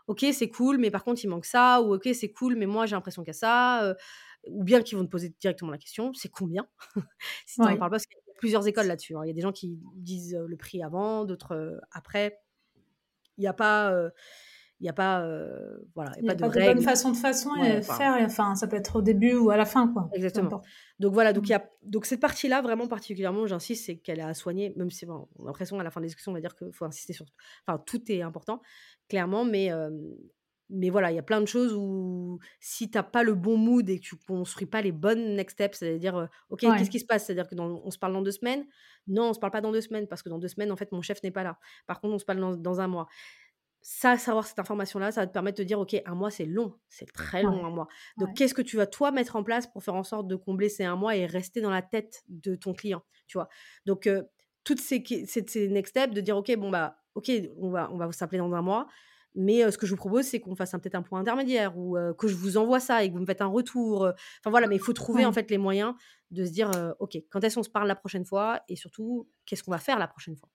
Ok c'est cool mais par contre il manque ça ou ok c'est cool mais moi j'ai l'impression qu'il y a ça ou bien qu'ils vont te poser directement la question c'est combien? Si tu n'en parles pas parce qu'il y a plusieurs écoles là-dessus. Hein. Il y a des gens qui disent le prix avant d'autres après. Il n'y a pas il n'y a pas voilà il y a, pas, de, bonne façon de façon et faire enfin ça peut être au début ou à la fin quoi exactement donc voilà donc mmh. y a donc cette partie là vraiment particulièrement j'insiste c'est qu'elle est à soigner même si bon, on a l'impression à la fin de la discussion on va dire qu'il faut insister sur enfin tout est important clairement mais mais voilà il y a plein de choses où si tu n'as pas le bon mood et que tu construis pas les bonnes next steps c'est à dire ok qu'est-ce qui se passe? C'est à dire que dans, on se parle dans deux semaines? Non on se parle pas dans deux semaines parce que dans deux semaines en fait mon chef n'est pas là. Par contre on se parle dans, dans un mois. Ça, savoir cette information-là, ça va te permettre de dire, OK, un mois, c'est long, c'est très long, un mois. Donc, qu'est-ce que tu vas, toi, mettre en place pour faire en sorte de combler ces un mois et rester dans la tête de ton client, tu vois? Donc, toutes ces, ces, next steps, de dire, OK, bon, bah, OK, on va, on va s'appeler dans un mois, mais ce que je vous propose, c'est qu'on fasse peut-être un point intermédiaire ou que je vous envoie ça et que vous me faites un retour. Enfin, voilà, mais il faut trouver, en fait, les moyens de se dire, OK, quand est-ce qu'on se parle la prochaine fois et surtout, qu'est-ce qu'on va faire la prochaine fois?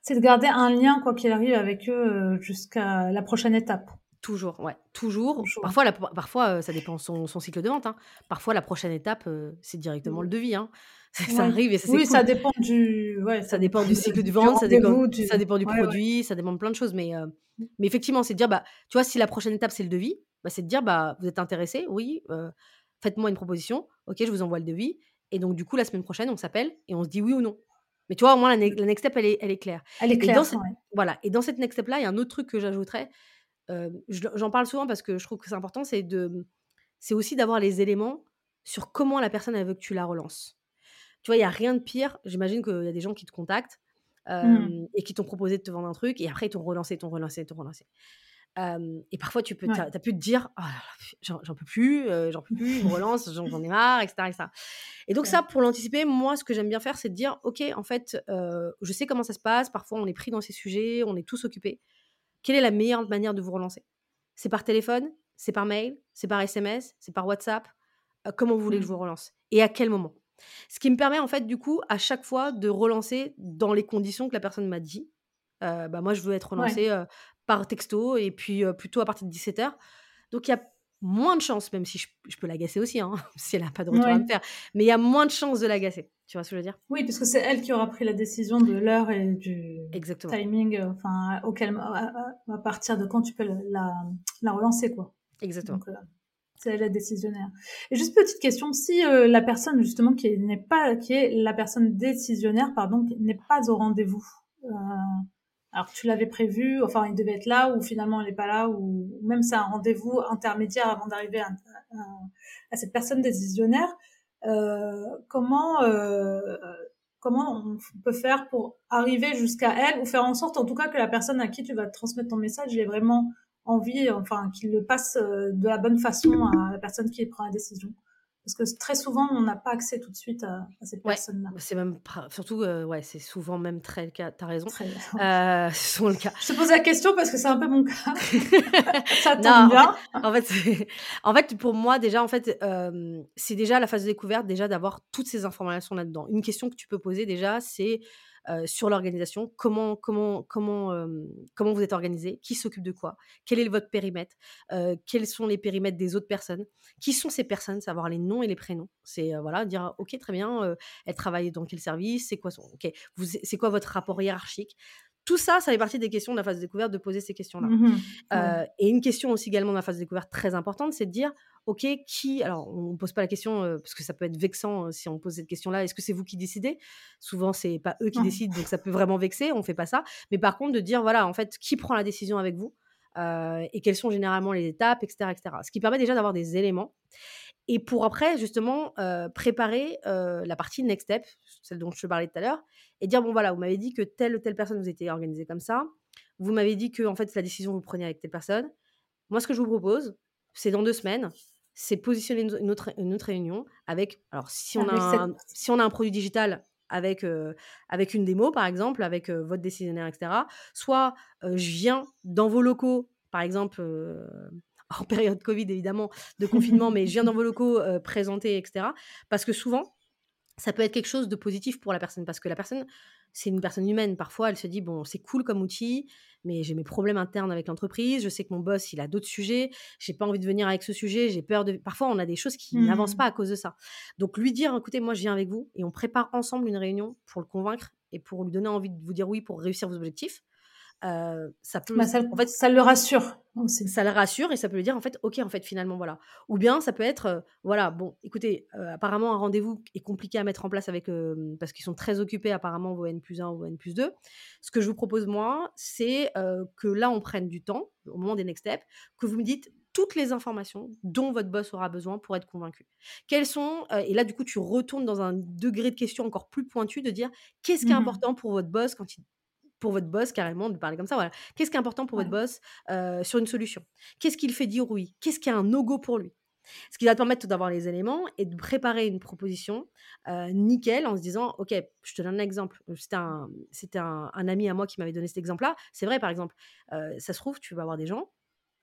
C'est de garder un lien, quoi qu'il arrive, avec eux jusqu'à la prochaine étape. Toujours, ouais, toujours. Parfois, la, parfois ça dépend son, son cycle de vente. Hein. Parfois, la prochaine étape, c'est directement le devis. Hein. Ça, arrive et ça, Oui, ça dépend du. Ouais, ça, dépend du cycle de vente, ça dépend, du... ça dépend du produit, ça dépend de plein de choses. Mais, mais effectivement, c'est de dire, bah, tu vois, si la prochaine étape, c'est le devis, bah, c'est de dire, bah, vous êtes intéressé, oui, faites-moi une proposition, ok, je vous envoie le devis. Et donc, du coup, la semaine prochaine, on s'appelle et on se dit oui ou non. Mais tu vois, au moins, la, next step, elle est, elle est claire. Elle est claire. Voilà. Et dans cette next step-là, il y a un autre truc que j'ajouterais. J'en parle souvent parce que je trouve que c'est important, c'est de, c'est aussi d'avoir les éléments sur comment la personne elle veut que tu la relances. Tu vois, il y a rien de pire. J'imagine qu'il y a des gens qui te contactent mmh. et qui t'ont proposé de te vendre un truc et après ils t'ont relancé, t'ont relancé, t'ont relancé et parfois, tu peux, as, pu te dire, oh j'en peux plus, j'en peux plus, me relance, j'en ai marre, etc., Et donc ça, pour l'anticiper, moi, ce que j'aime bien faire, c'est de dire, ok, en fait, je sais comment ça se passe. Parfois, on est pris dans ces sujets, on est tous occupés. Quelle est la meilleure manière de vous relancer? C'est par téléphone, c'est par mail, c'est par SMS, c'est par WhatsApp? comment vous voulez que je mmh. vous relance? Et à quel moment? Ce qui me permet, en fait, du coup, à chaque fois, de relancer dans les conditions que la personne m'a dit. bah moi, je veux être relancé par texto et puis plutôt à partir de 17h. Donc il y a moins de chances, même si je, peux l'agacer aussi, hein, si elle n'a pas de retour à me faire, mais il y a moins de chances de l'agacer. Tu vois ce que je veux dire? Oui, parce que c'est elle qui aura pris la décision de l'heure et du timing, enfin, auquel, à, partir de quand tu peux la, la relancer, quoi. Exactement. C'est la décisionnaire. Et juste petite question, si la personne justement qui n'est pas, qui est la personne décisionnaire, pardon, n'est pas au rendez-vous, alors tu l'avais prévu, enfin il devait être là ou finalement il n'est pas là ou même c'est un rendez-vous intermédiaire avant d'arriver à, cette personne décisionnaire. comment comment on peut faire pour arriver jusqu'à elle ou faire en sorte en tout cas que la personne à qui tu vas transmettre ton message ait vraiment envie, enfin qu'il le passe de la bonne façon à la personne qui prend la décision. Parce que très souvent, on n'a pas accès tout de suite à, cette personne-là. C'est même surtout, euh, ouais, c'est souvent même très le cas. T'as raison. Euh, c'est souvent le cas. Je te pose la question parce que c'est un peu mon cas. Ça tombe bien. En fait, en fait, pour moi, déjà, en fait, euh, c'est déjà la phase de découverte, déjà d'avoir toutes ces informations là-dedans. Une question que tu peux poser déjà, c'est euh, sur l'organisation, comment, comment, comment, comment vous êtes organisé, qui s'occupe de quoi, quel est votre périmètre, euh, quels sont les périmètres des autres personnes, qui sont ces personnes, savoir les noms et les prénoms. C'est voilà, dire ok très bien, elle travaille dans quel service, c'est quoi son, ok, c'est quoi votre rapport hiérarchique? Tout ça, ça fait partie des questions de la phase de découverte de poser ces questions-là. Mmh et une question aussi également de la phase de découverte très importante, c'est de dire ok, qui. Alors, on ne pose pas la question parce que ça peut être vexant si on pose cette question-là. Est-ce que c'est vous qui décidez? Souvent, c'est pas eux qui décident, donc ça peut vraiment vexer. On fait pas ça. Mais par contre, de dire voilà, en fait, qui prend la décision avec vous et quelles sont généralement les étapes, etc., etc. Ce qui permet déjà d'avoir des éléments. Et pour après, justement, préparer la partie next step, celle dont je te parlais tout à l'heure, et dire bon voilà, vous m'avez dit que telle ou telle personne vous était organisée comme ça. Vous m'avez dit que en fait la décision vous prenez avec telle personne. Moi, ce que je vous propose, c'est dans deux semaines, c'est positionner une autre, une autre réunion avec, alors si on, a un, si on a un produit digital avec, euh, avec une démo, par exemple, avec euh, votre décisionnaire, etc. Soit euh, je viens dans vos locaux, par exemple, en période Covid, évidemment, de confinement, mais je viens dans vos locaux présenter, etc. Parce que souvent, ça peut être quelque chose de positif pour la personne parce que la personne, c'est une personne humaine. Parfois, elle se dit bon, c'est cool comme outil, mais j'ai mes problèmes internes avec l'entreprise. Je sais que mon boss, il a d'autres sujets. J'ai pas envie de venir avec ce sujet. J'ai peur de. Parfois, on a des choses qui n'avancent mmh. pas à cause de ça. Donc, lui dire écoutez, moi, je viens avec vous et on prépare ensemble une réunion pour le convaincre et pour lui donner envie de vous dire oui pour réussir vos objectifs ça peut bah, ça, en fait ça le rassure ça le rassure et ça peut lui dire en fait ok en fait finalement voilà. Ou bien ça peut être voilà bon écoutez apparemment un rendez-vous est compliqué à mettre en place avec parce qu'ils sont très occupés apparemment vos N plus 1 ou N plus 2 ce que je vous propose moi c'est que là on prenne du temps au moment des next steps que vous me dites toutes les informations dont votre boss aura besoin pour être convaincu. Quelles sont et là du coup tu retournes dans un degré de question encore plus pointu de dire qu'est-ce qui est mmh important pour votre boss quand il pour votre boss carrément de parler comme ça. Voilà. Qu'est-ce qui est important pour votre boss sur une solution? Qu'est-ce qu'il fait dire oui? Qu'est-ce qui est un no-go pour lui? Ce qui va te permettre d'avoir les éléments et de préparer une proposition nickel en se disant Ok, je te donne un exemple. C'était un, c'était un, ami à moi qui m'avait donné cet exemple-là. C'est vrai, par exemple, ça se trouve, tu vas avoir des gens,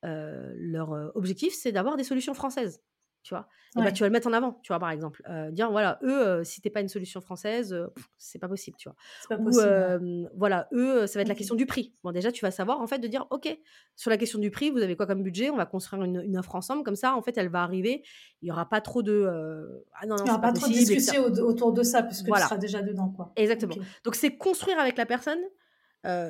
leur objectif, c'est d'avoir des solutions françaises tu vois? Et bah, tu vas le mettre en avant tu vois par exemple. Dire voilà eux si t'es pas une solution française c'est pas possible tu vois. Pas ou voilà eux ça va être la question du prix. Bon déjà tu vas savoir en fait de dire ok sur la question du prix vous avez quoi comme budget? On va construire une, offre ensemble comme ça en fait elle va arriver. Il y aura pas trop de ah non, non il y aura pas, trop de discussions autour de ça puisque voilà. tu seras déjà dedans quoi. Exactement. Donc c'est construire avec la personne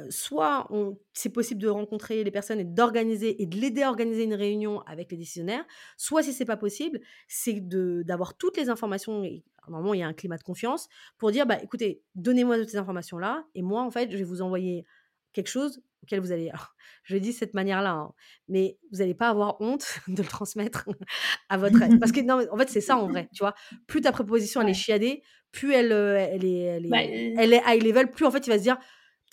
soit c'est possible de rencontrer les personnes et d'organiser et de l'aider à organiser une réunion avec les décisionnaires, soit si c'est pas possible, c'est d'avoir toutes les informations et normalement il y a un climat de confiance pour dire bah écoutez, donnez-moi toutes ces informations là et moi en fait, je vais vous envoyer quelque chose auquel vous allez je le dis de cette manière-là hein, mais vous n'allez pas avoir honte de le transmettre à votre parce que non en fait c'est ça en vrai, tu vois? Plus ta proposition elle est chiadée, plus elle elle est elle est, bah, elle est high level, plus en fait il va se dire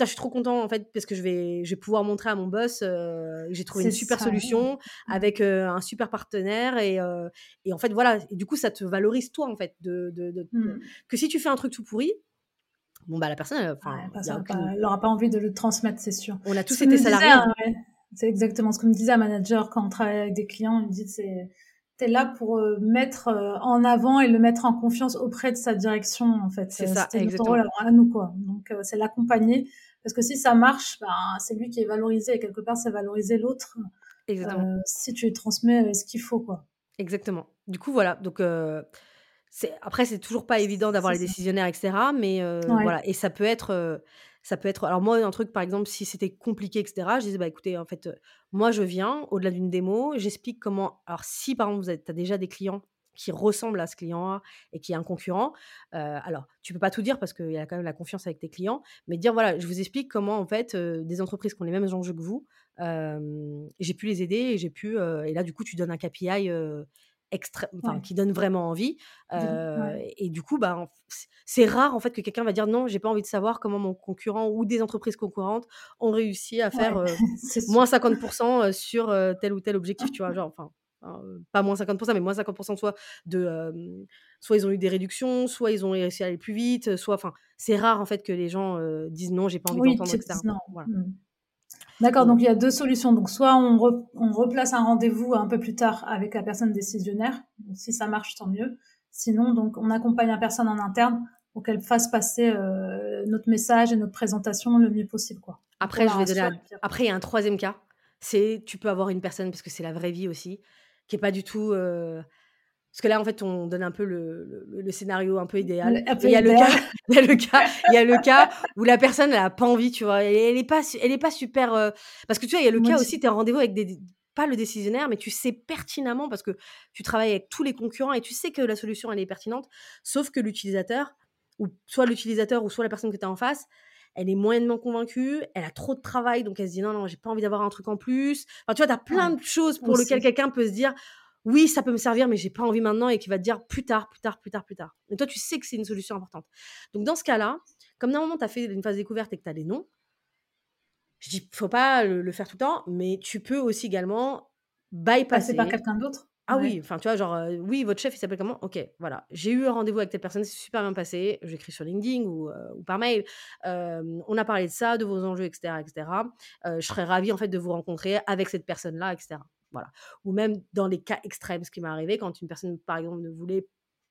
je suis trop content en fait parce que je vais, je vais pouvoir montrer à mon boss euh, j'ai trouvé une super solution mmh. avec euh, un super partenaire et, euh, et, en fait voilà et du coup ça te valorise toi en fait de, de, mmh. que si tu fais un truc tout pourri bon bah la personne n'aura pas envie de le transmettre c'est sûr. On a tous été salariés. c'est exactement ce que me disait un manager quand on travaille avec des clients il me dit c'est es là pour mettre en avant et le mettre en confiance auprès de sa direction en fait. C'est ça notre rôle à nous quoi. Donc c'est l'accompagner parce que si ça marche, ben, c'est lui qui est valorisé et quelque part, c'est valoriser l'autre. Exactement. Euh, si tu lui transmets euh, ce qu'il faut, quoi. Exactement. Du coup, voilà. Donc, euh, après, c'est toujours pas évident d'avoir les décisionnaires, etc. Mais voilà. Et ça peut être. ça peut être. Alors, moi, un truc, par exemple, si c'était compliqué, etc., je disais, bah écoutez, en fait, moi, je viens au-delà d'une démo, j'explique comment. Alors, si par exemple, tu as déjà des clients qui ressemble à ce client et qui est un concurrent. alors, tu peux pas tout dire parce qu'il y a quand même la confiance avec tes clients, mais dire voilà, je vous explique comment en fait des entreprises qui ont les mêmes enjeux que vous, j'ai pu les aider et j'ai pu et là du coup tu donnes un KPI enfin, qui donne vraiment envie. Et du coup, bah, c'est rare en fait que quelqu'un va dire non, j'ai pas envie de savoir comment mon concurrent ou des entreprises concurrentes ont réussi à faire moins 50% sur tel ou tel objectif, tu vois, genre, enfin, pas moins 50%, mais moins 50% soit de, soit ils ont eu des réductions, soit ils ont réussi à aller plus vite, soit, enfin, c'est rare en fait que les gens disent non, j'ai pas envie d'entendre, etc. Voilà. Mmh. D'accord, donc il y a deux solutions. Donc soit on, on replace un rendez-vous un peu plus tard avec la personne décisionnaire. si ça marche, tant mieux. Sinon, donc on accompagne la personne en interne pour qu'elle fasse passer euh, notre message et notre présentation le mieux possible. Quoi. Après, je vais donner Après, il y a un troisième cas. C'est tu peux avoir une personne, parce que c'est la vraie vie aussi, qui est pas du tout... Euh, parce que là, en fait, on donne un peu le, le, scénario un peu idéal. il y a le cas, il y a le cas, il y a le cas où la personne, elle a pas envie, tu vois. Elle, elle est pas, elle est pas super. Euh, parce que tu vois, il y a le cas aussi, tu es en rendez-vous avec des, pas le décisionnaire, mais tu sais pertinemment parce que tu travailles avec tous les concurrents et tu sais que la solution, elle est pertinente. Sauf que l'utilisateur, ou soit l'utilisateur ou soit la personne que tu as en face, elle est moyennement convaincue, elle a trop de travail, donc elle se dit non, non, j'ai pas envie d'avoir un truc en plus. Enfin, tu vois, tu as plein de choses pour lesquelles quelqu'un peut se dire oui, ça peut me servir, mais j'ai pas envie maintenant et qui va te dire plus tard, plus tard, plus tard, plus tard. Et toi, tu sais que c'est une solution importante. Donc, dans ce cas-là, comme d'un moment, tu as fait une phase découverte et que tu as des noms, je dis, faut pas le, faire tout le temps, mais tu peux aussi également bypasser. Passer par quelqu'un d'autre ah oui, enfin, tu vois, genre, euh, oui, votre chef, il s'appelle comment? Ok, voilà. J'ai eu un rendez-vous avec telle personne, c'est super bien passé. J'écris sur LinkedIn ou, euh, ou par mail. on a parlé de ça, de vos enjeux, etc. etc. je serais ravie, en fait, de vous rencontrer avec cette personne-là, etc. Voilà. Ou même dans les cas extrêmes, ce qui m'est arrivé, quand une personne, par exemple, ne voulait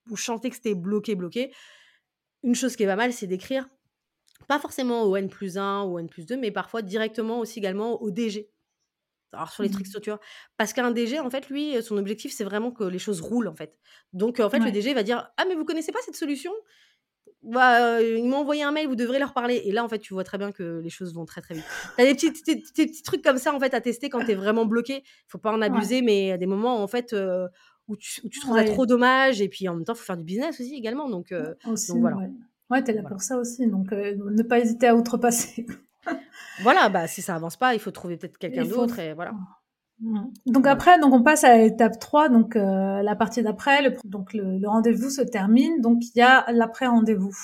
ou chanter que c'était bloqué, bloqué, une chose qui est pas mal, c'est d'écrire, pas forcément au N plus 1 ou N plus 2, mais parfois directement aussi également au DG. Alors sur les trucs mmh. tu vois? Parce qu'un DG, en fait, lui, son objectif, c'est vraiment que les choses roulent, en fait. Donc, en fait, le DG va dire Ah, mais vous connaissez pas cette solution? Bah, ils m'ont envoyé un mail, vous devrez leur parler. Et là, en fait, tu vois très bien que les choses vont très très vite. Tu as des petits, petits, trucs comme ça en fait à tester quand tu es vraiment bloqué. Faut pas en abuser, mais il y a des moments en fait où, tu, où, tu, trouves ça trop dommage. Et puis en même temps, il faut faire du business aussi également. Donc, donc voilà. Ouais, tu es là pour ça aussi. Donc ne pas hésiter à outrepasser. Voilà, bah, si ça avance pas, il faut trouver peut-être quelqu'un d'autre. Et voilà. Mmh. Donc après, donc on passe à l'étape 3, donc euh, la partie d'après, le, donc le, rendez-vous se termine, donc il y a l'après-rendez-vous.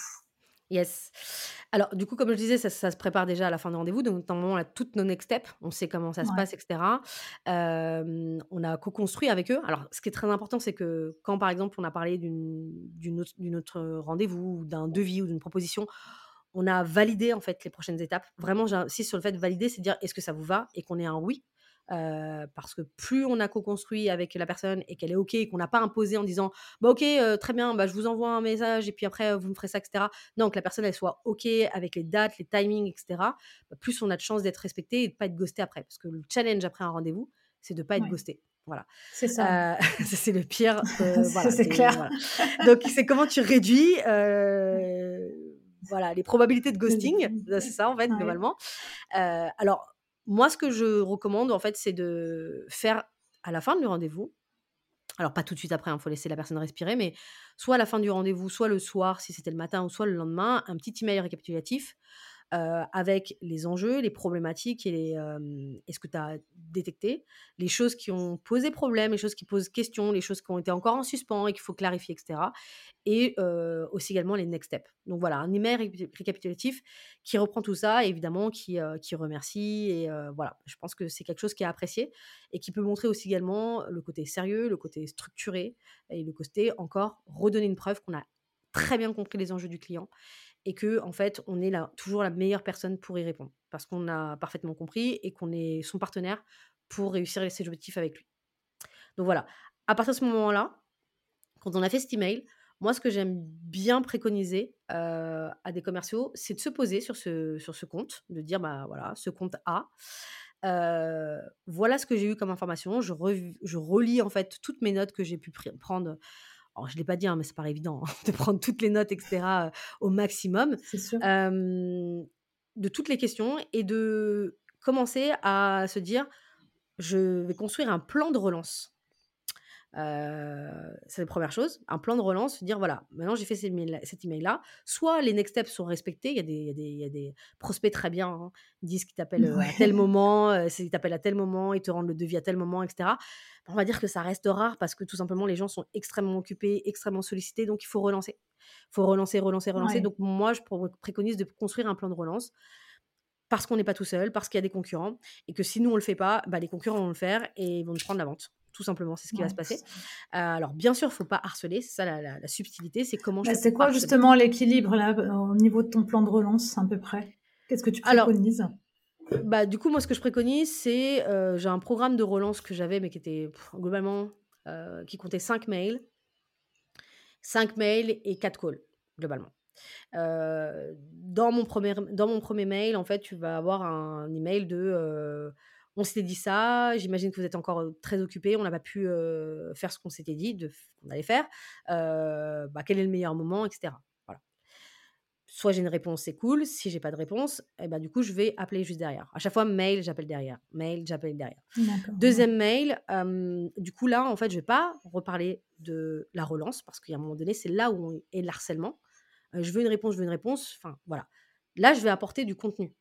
Yes. Alors du coup, comme je disais, ça, se prépare déjà à la fin du rendez-vous, donc moment on a toutes nos next steps, on sait comment ça se passe, etc. on a co-construit avec eux. Alors ce qui est très important, c'est que quand par exemple on a parlé d'une autre, autre rendez-vous, d'un devis ou d'une proposition, on a validé en fait les prochaines étapes. Vraiment, j'insiste sur le fait de valider, c'est dire est-ce que ça vous va et qu'on ait un oui? Parce que plus on a co-construit avec la personne et qu'elle est OK et qu'on n'a pas imposé en disant bah OK, très bien, bah, je vous envoie un message et puis après vous me ferez ça, etc. Non, que la personne elle soit OK avec les dates, les timings, etc. Bah, plus on a de chances d'être respecté et de pas être ghosté après. Parce que le challenge après un rendez-vous, c'est de pas être ghosté. Voilà. C'est ça. c'est le pire. c'est clair. Donc, c'est comment tu réduis voilà, les probabilités de ghosting. C'est ça, en fait, globalement. alors, moi, ce que je recommande, en fait, c'est de faire à la fin du rendez-vous. Alors, pas tout de suite après, il hein, faut laisser la personne respirer, mais soit à la fin du rendez-vous, soit le soir, si c'était le matin, ou soit le lendemain, un petit email récapitulatif euh, avec les enjeux, les problématiques et, les, ce que tu as détecté, les choses qui ont posé problème, les choses qui posent question, les choses qui ont été encore en suspens et qu'il faut clarifier, etc. Et aussi également les next steps. Donc voilà, un email récapitulatif qui reprend tout ça, évidemment qui, qui remercie. Et voilà, je pense que c'est quelque chose qui est apprécié et qui peut montrer aussi également le côté sérieux, le côté structuré et le côté encore redonner une preuve qu'on a très bien compris les enjeux du client et que en fait on est là, toujours la meilleure personne pour y répondre parce qu'on a parfaitement compris et qu'on est son partenaire pour réussir ses objectifs avec lui. Donc voilà, à partir de ce moment-là, quand on a fait cet email, moi ce que j'aime bien préconiser à des commerciaux, c'est de se poser sur ce, sur ce compte, de dire bah voilà, ce compte A. voilà ce que j'ai eu comme information. Je, je relis en fait toutes mes notes que j'ai pu prendre alors, je ne l'ai pas dit, hein, mais ça paraît évident, hein, de prendre toutes les notes, etc., au maximum. de toutes les questions et de commencer à se dire, je vais construire un plan de relance. C'est la première chose. Un plan de relance, dire voilà, maintenant j'ai fait cet email-là. Soit les next steps sont respectés, il y a des, y y a prospects très bien, hein, ils disent qu'ils t'appellent à tel moment, ils t'appellent à tel moment, ils te rendent le devis à tel moment, etc. On va dire que ça reste rare parce que tout simplement les gens sont extrêmement occupés, extrêmement sollicités, donc il faut relancer. Il faut relancer, relancer, relancer. Donc moi, je préconise de construire un plan de relance parce qu'on n'est pas tout seul, parce qu'il y a des concurrents, et que si nous on le fait pas, bah, les concurrents vont le faire et vont nous prendre la vente tout simplement, c'est ce qui va se passer. alors, bien sûr, il ne faut pas harceler, c'est ça la, subtilité, c'est comment bah, C'est quoi justement l'équilibre là, au niveau de ton plan de relance, à peu près? Qu'est-ce que tu préconises? bah, Du coup, moi, ce que je préconise, c'est euh, j'ai un programme de relance que j'avais, mais qui était globalement, euh, qui comptait 5 mails. 5 mails et 4 calls, globalement. Euh, dans, mon premier, dans mon premier mail, en fait, tu vas avoir un email de on s'était dit ça, j'imagine que vous êtes encore très occupé, on n'a pas pu faire ce qu'on s'était dit qu'on allait faire. bah, quel est le meilleur moment, etc. Voilà. Soit j'ai une réponse, c'est cool. Si j'ai pas de réponse, eh ben, du coup, je vais appeler juste derrière. À chaque fois, mail, j'appelle derrière. Mail, j'appelle derrière. Deuxième mail, du coup, là, en fait, je vais pas reparler de la relance parce qu'à un moment donné, c'est là où est le harcèlement. je veux une réponse, je veux une réponse. Enfin, voilà. Là, je vais apporter du contenu.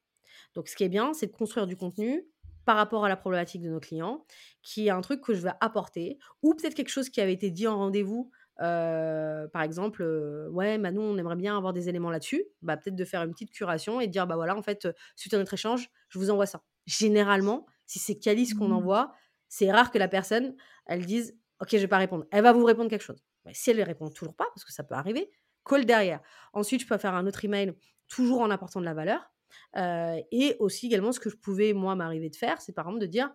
Donc, ce qui est bien, c'est de construire du contenu par rapport à la problématique de nos clients, qui est un truc que je vais apporter, ou peut-être quelque chose qui avait été dit en rendez-vous. par exemple, ouais, Manon, on aimerait bien avoir des éléments là-dessus. Bah, peut-être de faire une petite curation et de dire, bah voilà, en fait, suite à notre échange, je vous envoie ça. Généralement, si c'est Calice qu'on mmh. envoie, c'est rare que la personne, elle dise, ok, je vais pas répondre. Elle va vous répondre quelque chose. Mais si elle ne répond toujours pas, parce que ça peut arriver, call derrière. Ensuite, je peux faire un autre email, toujours en apportant de la valeur et aussi également, ce que je pouvais, moi, m'arriver de faire, c'est par exemple de dire,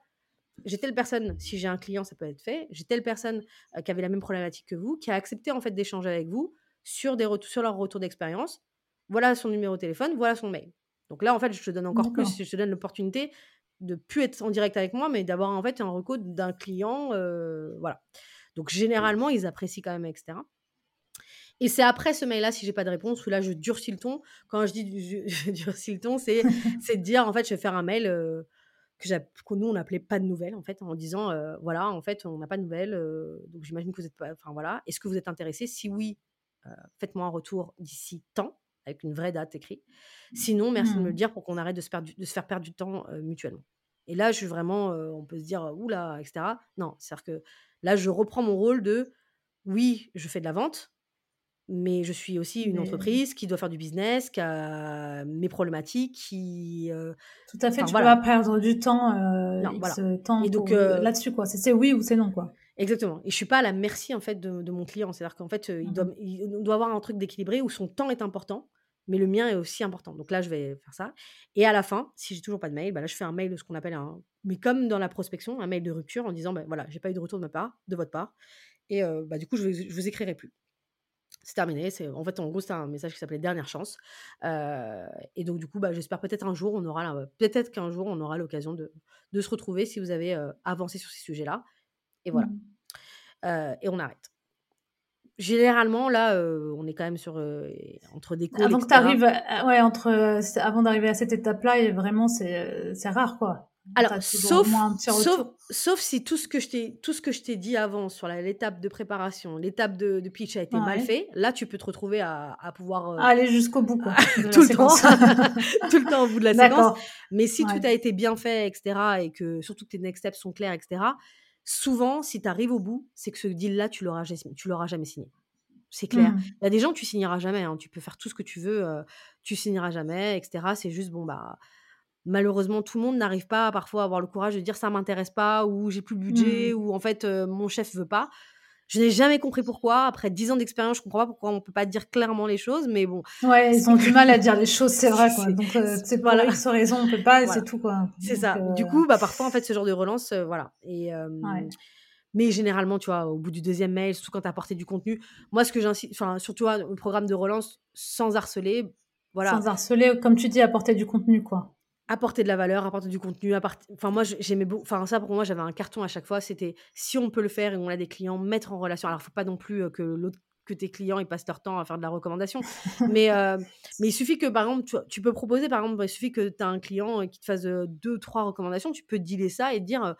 j'ai telle personne, si j'ai un client, ça peut être fait, j'ai telle personne qui avait la même problématique que vous, qui a accepté en fait d'échanger avec vous sur, des sur leur retour d'expérience. Voilà son numéro de téléphone, voilà son mail. Donc là, en fait, je te donne encore plus, je te donne l'opportunité de plus être en direct avec moi, mais d'avoir en fait un recours d'un client. voilà. Donc généralement, ils apprécient quand même, etc. Et c'est après ce mail-là, si j'ai pas de réponse, où là, je durcis le ton. Quand je dis je, durcis le ton, c'est de dire, en fait, je vais faire un mail euh, que, que, nous, on appelait pas de nouvelles, en fait, en disant, euh, voilà, en fait, on n'a pas de nouvelles, euh, donc j'imagine que vous êtes pas... Enfin, voilà. Est-ce que vous êtes intéressé? Si oui, faites-moi un retour d'ici temps, avec une vraie date écrite. Sinon, merci de me le mmh. dire pour qu'on arrête de se, perdre, de se faire perdre du temps mutuellement. Et là, je suis vraiment, on peut se dire, oula, etc. Non, c'est-à-dire que là, je reprends mon rôle de, oui, je fais de la vente, mais je suis aussi une entreprise qui doit faire du business, qui a mes problématiques, qui... Tout à fait, tu voilà. peux pas perdre du temps, euh, temps et donc, là-dessus, quoi. C'est oui ou c'est non, quoi. Exactement. Et je suis pas à la merci, en fait, de, mon client. C'est-à-dire qu'en fait, il, doit, mmh il doit avoir un truc d'équilibré où son temps est important, mais le mien est aussi important. Donc là, je vais faire ça. Et à la fin, si j'ai toujours pas de mail, bah là, je fais un mail de ce qu'on appelle un... Mais comme dans la prospection, un mail de rupture en disant, ben voilà, j'ai pas eu de retour de ma part, de votre part. Et bah, du coup, je, je vous écrirai plus c'est terminé. C'est en fait en gros c'était un message qui s'appelait dernière chance. et donc du coup bah, j'espère peut-être un jour on aura peut-être qu'un jour on aura l'occasion de, de, se retrouver si vous avez avancé sur ces sujets-là. Et voilà. Mmh. et on arrête. Généralement là on est quand même sur entre des calls, avant que tu arrives ouais entre avant d'arriver à cette étape-là et vraiment c'est c'est rare quoi. Alors, sauf, sauf, sauf, si tout ce que je t'ai, tout ce que je t'ai dit avant sur l'étape de préparation, l'étape de, de, pitch a été mal fait, là, tu peux te retrouver à, à pouvoir euh, aller jusqu'au bout, quoi, tout le temps, tout le temps au bout de la séquence. Mais si tout a été bien fait, etc., et que surtout que tes next steps sont clairs, etc., souvent, si tu arrives au bout, c'est que ce deal-là, tu l'auras, tu l'auras jamais signé. C'est clair. Mmh. Il y a des gens, tu signeras jamais. Hein. Tu peux faire tout ce que tu veux, euh, tu signeras jamais, etc. C'est juste bon bah malheureusement, tout le monde n'arrive pas parfois à avoir le courage de dire ça m'intéresse pas ou j'ai plus le budget mmh. ou en fait mon chef veut pas. Je n'ai jamais compris pourquoi. Après dix ans d'expérience, je comprends pas pourquoi on peut pas dire clairement les choses, mais bon. Ouais, ils ont du mal à dire les choses, c'est vrai. Quoi. Donc c'est pour voilà. X raison, on peut pas, et c'est tout quoi. C'est ça. Du coup, bah parfois en fait ce genre de relance, voilà. Et mais généralement, tu vois, au bout du deuxième mail, surtout quand tu as apporté du contenu, moi ce que j'insiste, enfin surtout le programme de relance sans harceler, voilà. Sans harceler, comme tu dis, apporter du contenu quoi apporter de la valeur, apporter du contenu. Enfin, moi, j'aimais beaucoup. Enfin, ça, pour moi, j'avais un carton à chaque fois. C'était si on peut le faire et on a des clients, mettre en relation. Alors, il faut pas non plus que l'autre que tes clients ils passent leur temps à faire de la recommandation. mais, mais il suffit que, par exemple, tu, peux proposer, par exemple, il suffit que tu as un client qui te fasse deux, trois recommandations, tu peux dealer ça et dire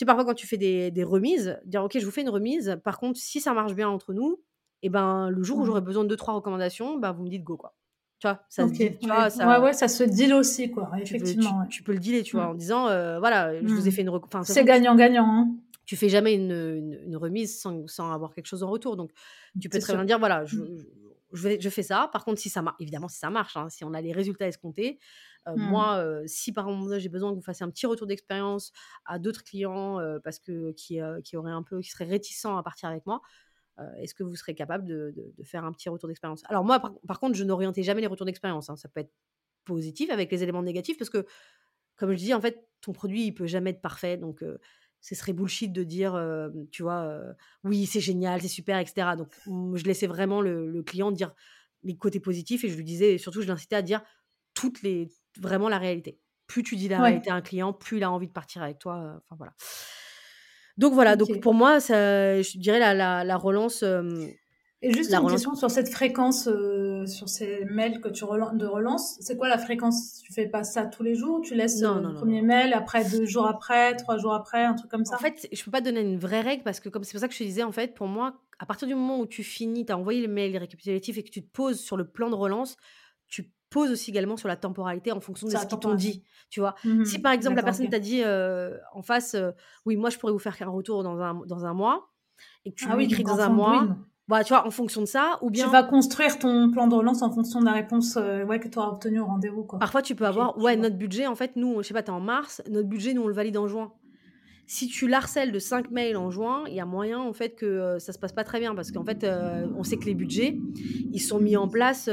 sais, parfois, quand tu fais des, des remises, dire, OK, je vous fais une remise. Par contre, si ça marche bien entre nous, et ben, le jour où j'aurai besoin de deux, trois recommandations, ben, vous me dites go, quoi. Tu vois, ça se dit, tu ouais. vois, ça, ouais, ouais, ça se deal aussi, quoi, tu, peux, tu, effectivement. tu peux le dealer, tu vois, Mm. en disant, euh, voilà, je vous ai Mm. fait une, enfin, C'est gagnant-gagnant, hein. tu fais jamais une, une, une remise sans, sans avoir quelque chose en retour. Donc, tu peux très bien dire, voilà, je, Mm. je, fais ça. Par contre, si ça marche, évidemment, si ça marche, hein, si on a les résultats escomptés, euh, moi, euh, si par exemple j'ai besoin que vous fassiez un petit retour d'expérience à d'autres clients euh, parce que qui, qui auraient un peu, qui seraient réticents à partir avec moi, est-ce que vous serez capable de, de- de faire un petit retour d'expérience? Alors moi, par, par contre, je n'orientais jamais les retours d'expérience. hein. Ça peut être positif avec les éléments négatifs parce que, comme je dis, en fait, ton produit, il peut jamais être parfait. Donc, euh, ce serait bullshit de dire, euh, tu vois, euh, oui, c'est génial, c'est super, etc. Donc, je laissais vraiment le, le client dire les côtés positifs et je lui disais, et surtout, je l'incitais à dire toutes les, vraiment la réalité. Plus tu dis la Ouais, réalité à un client, plus il a envie de partir avec toi. euh, Enfin, voilà. Donc, voilà. Donc, pour moi, ça, je dirais la, la, la relance. euh, Et juste la une relance question sur cette fréquence, euh, sur ces mails que tu relan- de relance. C'est quoi la fréquence? Tu fais pas ça tous les jours? Tu laisses non, euh, non, le non, premier mail, après deux jours après, trois jours après, un truc comme En ça? fait, je peux pas donner une vraie règle parce que comme c'est pour ça que je te disais, en fait, pour moi, à partir du moment où tu finis, tu as envoyé le mail récapitulatif et que tu te poses sur le plan de relance, tu poses aussi également sur la temporalité en fonction de ce qu'ils t'ont dit, tu vois. Si Mhm. par exemple la personne t'a dit euh, en face, euh, oui, moi je pourrais vous faire un retour dans un, dans un mois, et que tu Ah lui écris dans un mois, bah, tu vois, en fonction de ça, ou Tu bien vas construire ton plan de relance en fonction de la réponse euh, ouais, que tu auras obtenue au rendez-vous, quoi. parfois tu peux avoir, ouais, notre budget, en fait, nous, je sais pas, t'es en mars, notre budget, nous, on le valide en juin. si tu l'harcèles de 5 mails en juin, il y a moyen en fait que ça se passe pas très bien parce qu'en fait, on sait que les budgets, ils sont mis en place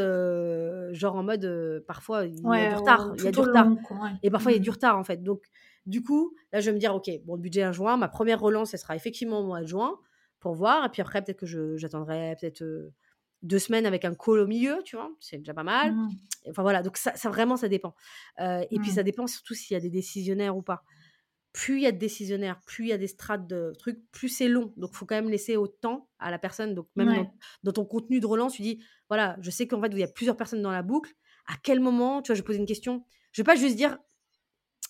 genre en mode euh, parfois il y a du retard, il y a du retard long, quoi. ouais. et parfois il y a du Mhm. retard en fait. Donc du coup, là je vais me dire OK, bon le budget en juin, ma première relance elle sera effectivement au mois de juin pour voir et puis après peut-être que j'attendrai peut-être euh, deux semaines avec un call au milieu, tu vois, c'est déjà pas mal. Mhm. Enfin voilà, donc ça, ça vraiment ça dépend. Euh, et puis Mhm. ça dépend surtout s'il y a des décisionnaires ou pas plus il y a de décisionnaires, plus il y a des strates de trucs, plus c'est long. Donc, il faut quand même laisser autant à la personne. Donc, même Ouais. dans, dans ton contenu de relance, tu dis, voilà, je sais qu'en fait, il y a plusieurs personnes dans la boucle. À quel moment, tu vois, je vais poser une question. Je vais pas juste dire,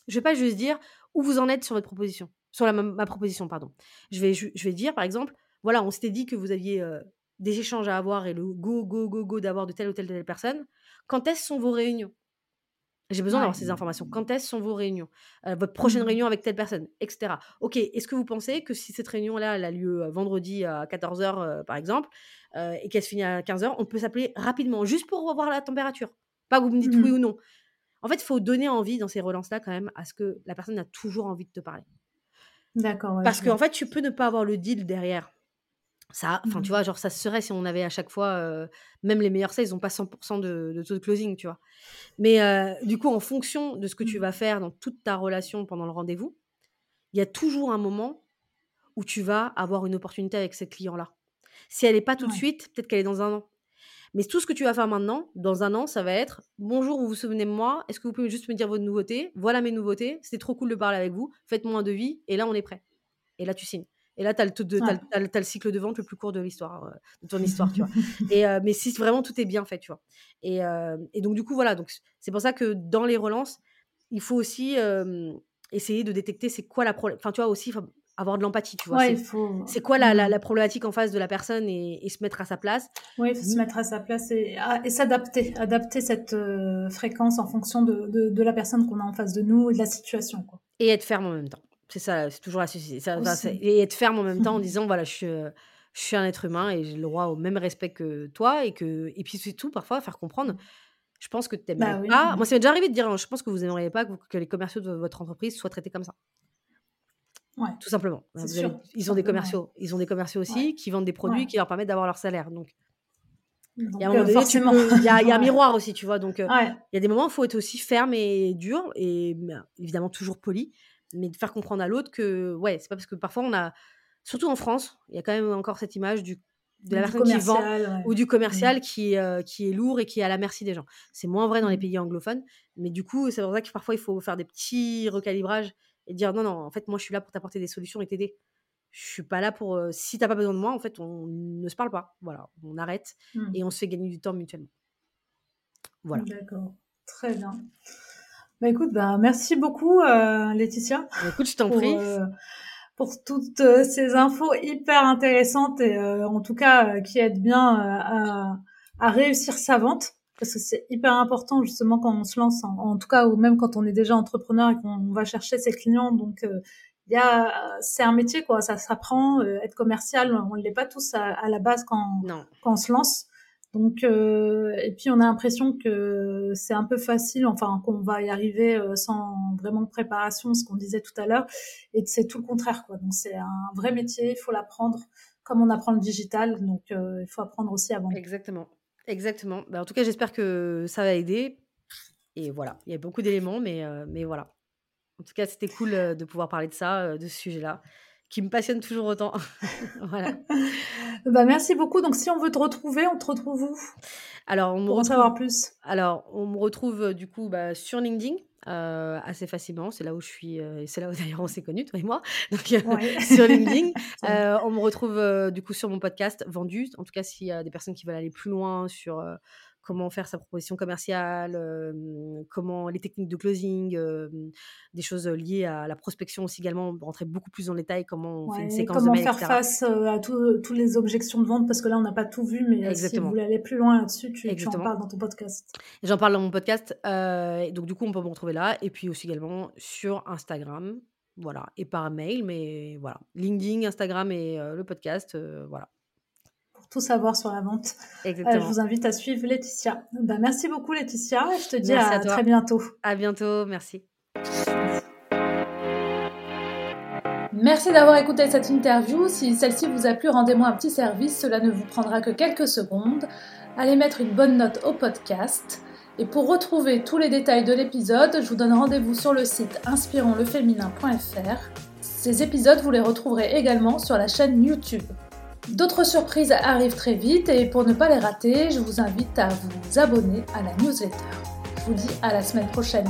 je vais pas juste dire où vous en êtes sur votre proposition, sur la, ma, ma proposition, pardon. Je vais, je, je vais dire, par exemple, voilà, on s'était dit que vous aviez euh, des échanges à avoir et le go, go, go, go d'avoir de telle ou telle, telle personne. Quand est-ce sont vos réunions? J'ai besoin d'avoir ces informations. Quand est-ce sont vos réunions? Euh, Votre prochaine Mhm. réunion avec telle personne, etc. Ok, est-ce que vous pensez que si cette réunion-là, elle a lieu euh, vendredi à 14h, par exemple, euh, et qu'elle se finit à 15h, on peut s'appeler rapidement, juste pour revoir la température? Pas que vous me dites oui Mhm. ou non. En fait, il faut donner envie dans ces relances-là, quand même, à ce que la personne a toujours envie de te parler. D'accord, ouais, Parce qu'en fait, tu peux ne pas avoir le deal derrière. Ça, enfin, tu Mhm. vois, genre, ça se serait si on avait à chaque fois, euh, même les meilleurs sales, ils n'ont pas 100% de, de taux de closing, tu vois. Mais euh, du coup, en fonction de ce que tu Mhm. vas faire dans toute ta relation pendant le rendez-vous, il y a toujours un moment où tu vas avoir une opportunité avec cette client-là. Si elle n'est pas tout de suite, peut-être qu'elle est dans un an. Mais tout ce que tu vas faire maintenant, dans un an, ça va être Bonjour, vous vous souvenez de moi? Est-ce que vous pouvez juste me dire votre nouveauté? Voilà mes nouveautés. C'était trop cool de parler avec vous. Faites-moi un devis. Et là, on est prêt. Et là, tu signes. Et là, tu as, le, cycle de vente le plus court de l'histoire, euh, de ton histoire, tu vois. Et, euh, mais si vraiment tout est bien fait, tu vois. Et, euh, et donc, du coup, voilà. Donc, c'est pour ça que dans les relances, il faut aussi essayer de détecter c'est quoi la problématique. Enfin, tu vois, aussi, avoir de l'empathie, tu vois. Ouais, C'est, faut. quoi la, la, la problématique en face de la personne et, et se mettre à sa place. Oui, il faut se Mm. mettre à sa place et, et s'adapter, adapter cette euh, fréquence en fonction de, de, de la personne qu'on a en face de nous et de la situation. Quoi. Et être ferme en même temps. C'est ça, c'est toujours la c'est ça, enfin, c'est- Aussi. Et être ferme en même temps en disant voilà, je suis, euh, je suis un être humain et j'ai le droit au même respect que toi. Et, que, et puis, c'est tout, parfois, faire comprendre. Je pense que tu n'aimerais Bah oui. pas. Moi, ça m'est déjà arrivé de dire hein, je pense que vous n'aimeriez pas que, vous- que les commerciaux de votre entreprise soient traités comme ça. Ouais. Tout simplement. C'est sûr, ils ont des simplement, commerciaux. Ils ont des commerciaux aussi qui vendent des produits qui leur permettent d'avoir leur salaire. Donc, il y a un moment euh, donné, tu forcément. peux- il y a, il y a un Ouais. miroir aussi, tu vois. Donc, euh, Ouais. il y a des moments où il faut être aussi ferme et dur, et ben, évidemment toujours poli, mais de faire comprendre à l'autre que, ouais, c'est pas parce que parfois on a, surtout en France, il y a quand même encore cette image du, de la Du personne qui vend ouais. ou du Mm. commercial qui, euh, qui est lourd et qui est à la merci des gens. C'est moins vrai dans les Mm. pays anglophones, mais du coup, c'est pour ça que parfois il faut faire des petits recalibrages et dire non, non, en fait, moi je suis là pour t'apporter des solutions et t'aider. Je suis pas là pour. euh, si t'as pas besoin de moi, en fait, on ne se parle pas. Voilà, on arrête Mm. et on se fait gagner du temps mutuellement. Voilà. D'accord. Très bien. Bah écoute, bah merci beaucoup euh, Laetitia Bah, écoute, je t'en pour, prie. euh, pour toutes euh, ces infos hyper intéressantes et euh, en tout cas qui aident bien à, à, réussir sa vente parce que c'est hyper important justement quand on se lance, en, tout cas ou même quand on est déjà entrepreneur et qu'on va chercher ses clients. Donc il y a, c'est un métier quoi, ça s'apprend. être commercial, on ne l'est pas tous à, à la base quand, quand on se lance. Euh, et puis on a l'impression que c'est un peu facile, enfin qu'on va y arriver euh, sans vraiment de préparation, ce qu'on disait tout à l'heure, et c'est tout le contraire, quoi. Donc c'est un vrai métier, il faut l'apprendre comme on apprend le digital, donc euh, il faut apprendre aussi avant. Exactement, exactement. Ben, en tout cas, j'espère que ça va aider. Et voilà, il y a beaucoup d'éléments, mais voilà. En tout cas, c'était cool de pouvoir parler de ça, de ce sujet-là qui me passionne toujours autant. voilà. bah, merci beaucoup. Donc, si on veut te retrouver, on te retrouve où? Alors, on me retrouve... en savoir plus. Alors, on me retrouve euh, du coup bah, sur LinkedIn. Euh, assez facilement, c'est là où je suis, euh, c'est là où d'ailleurs on s'est connus, toi et moi, donc sur LinkedIn. on me retrouve du coup sur mon podcast Vendu. En tout cas, s'il y a des personnes qui veulent aller plus loin sur comment faire sa proposition commerciale, comment les techniques de closing, des choses liées à la prospection aussi également, rentrer beaucoup plus le détail, comment on fait une séquence comment de faire face à toutes les objections de vente, parce que là on n'a pas tout vu, mais si vous voulez aller plus loin là-dessus, tu, en parles dans ton podcast. J'en parle dans mon podcast, donc du coup on peut me retrouver là, et puis aussi également sur Instagram, voilà, et par mail, mais voilà, LinkedIn, Instagram et le podcast, voilà tout savoir sur la vente. Euh, je vous invite à suivre Laetitia. Ben, merci beaucoup Laetitia. Je te dis à, très bientôt. À bientôt. Merci. Merci d'avoir écouté cette interview. Si celle-ci vous a plu, rendez-moi un petit service. Cela ne vous prendra que quelques secondes. Allez mettre une bonne note au podcast. Et pour retrouver tous les détails de l'épisode, je vous donne rendez-vous sur le site inspironsleféminin.fr. Ces épisodes, vous les retrouverez également sur la chaîne YouTube. D'autres surprises arrivent très vite et pour ne pas les rater, je vous invite à vous abonner à la newsletter. Je vous dis à la semaine prochaine.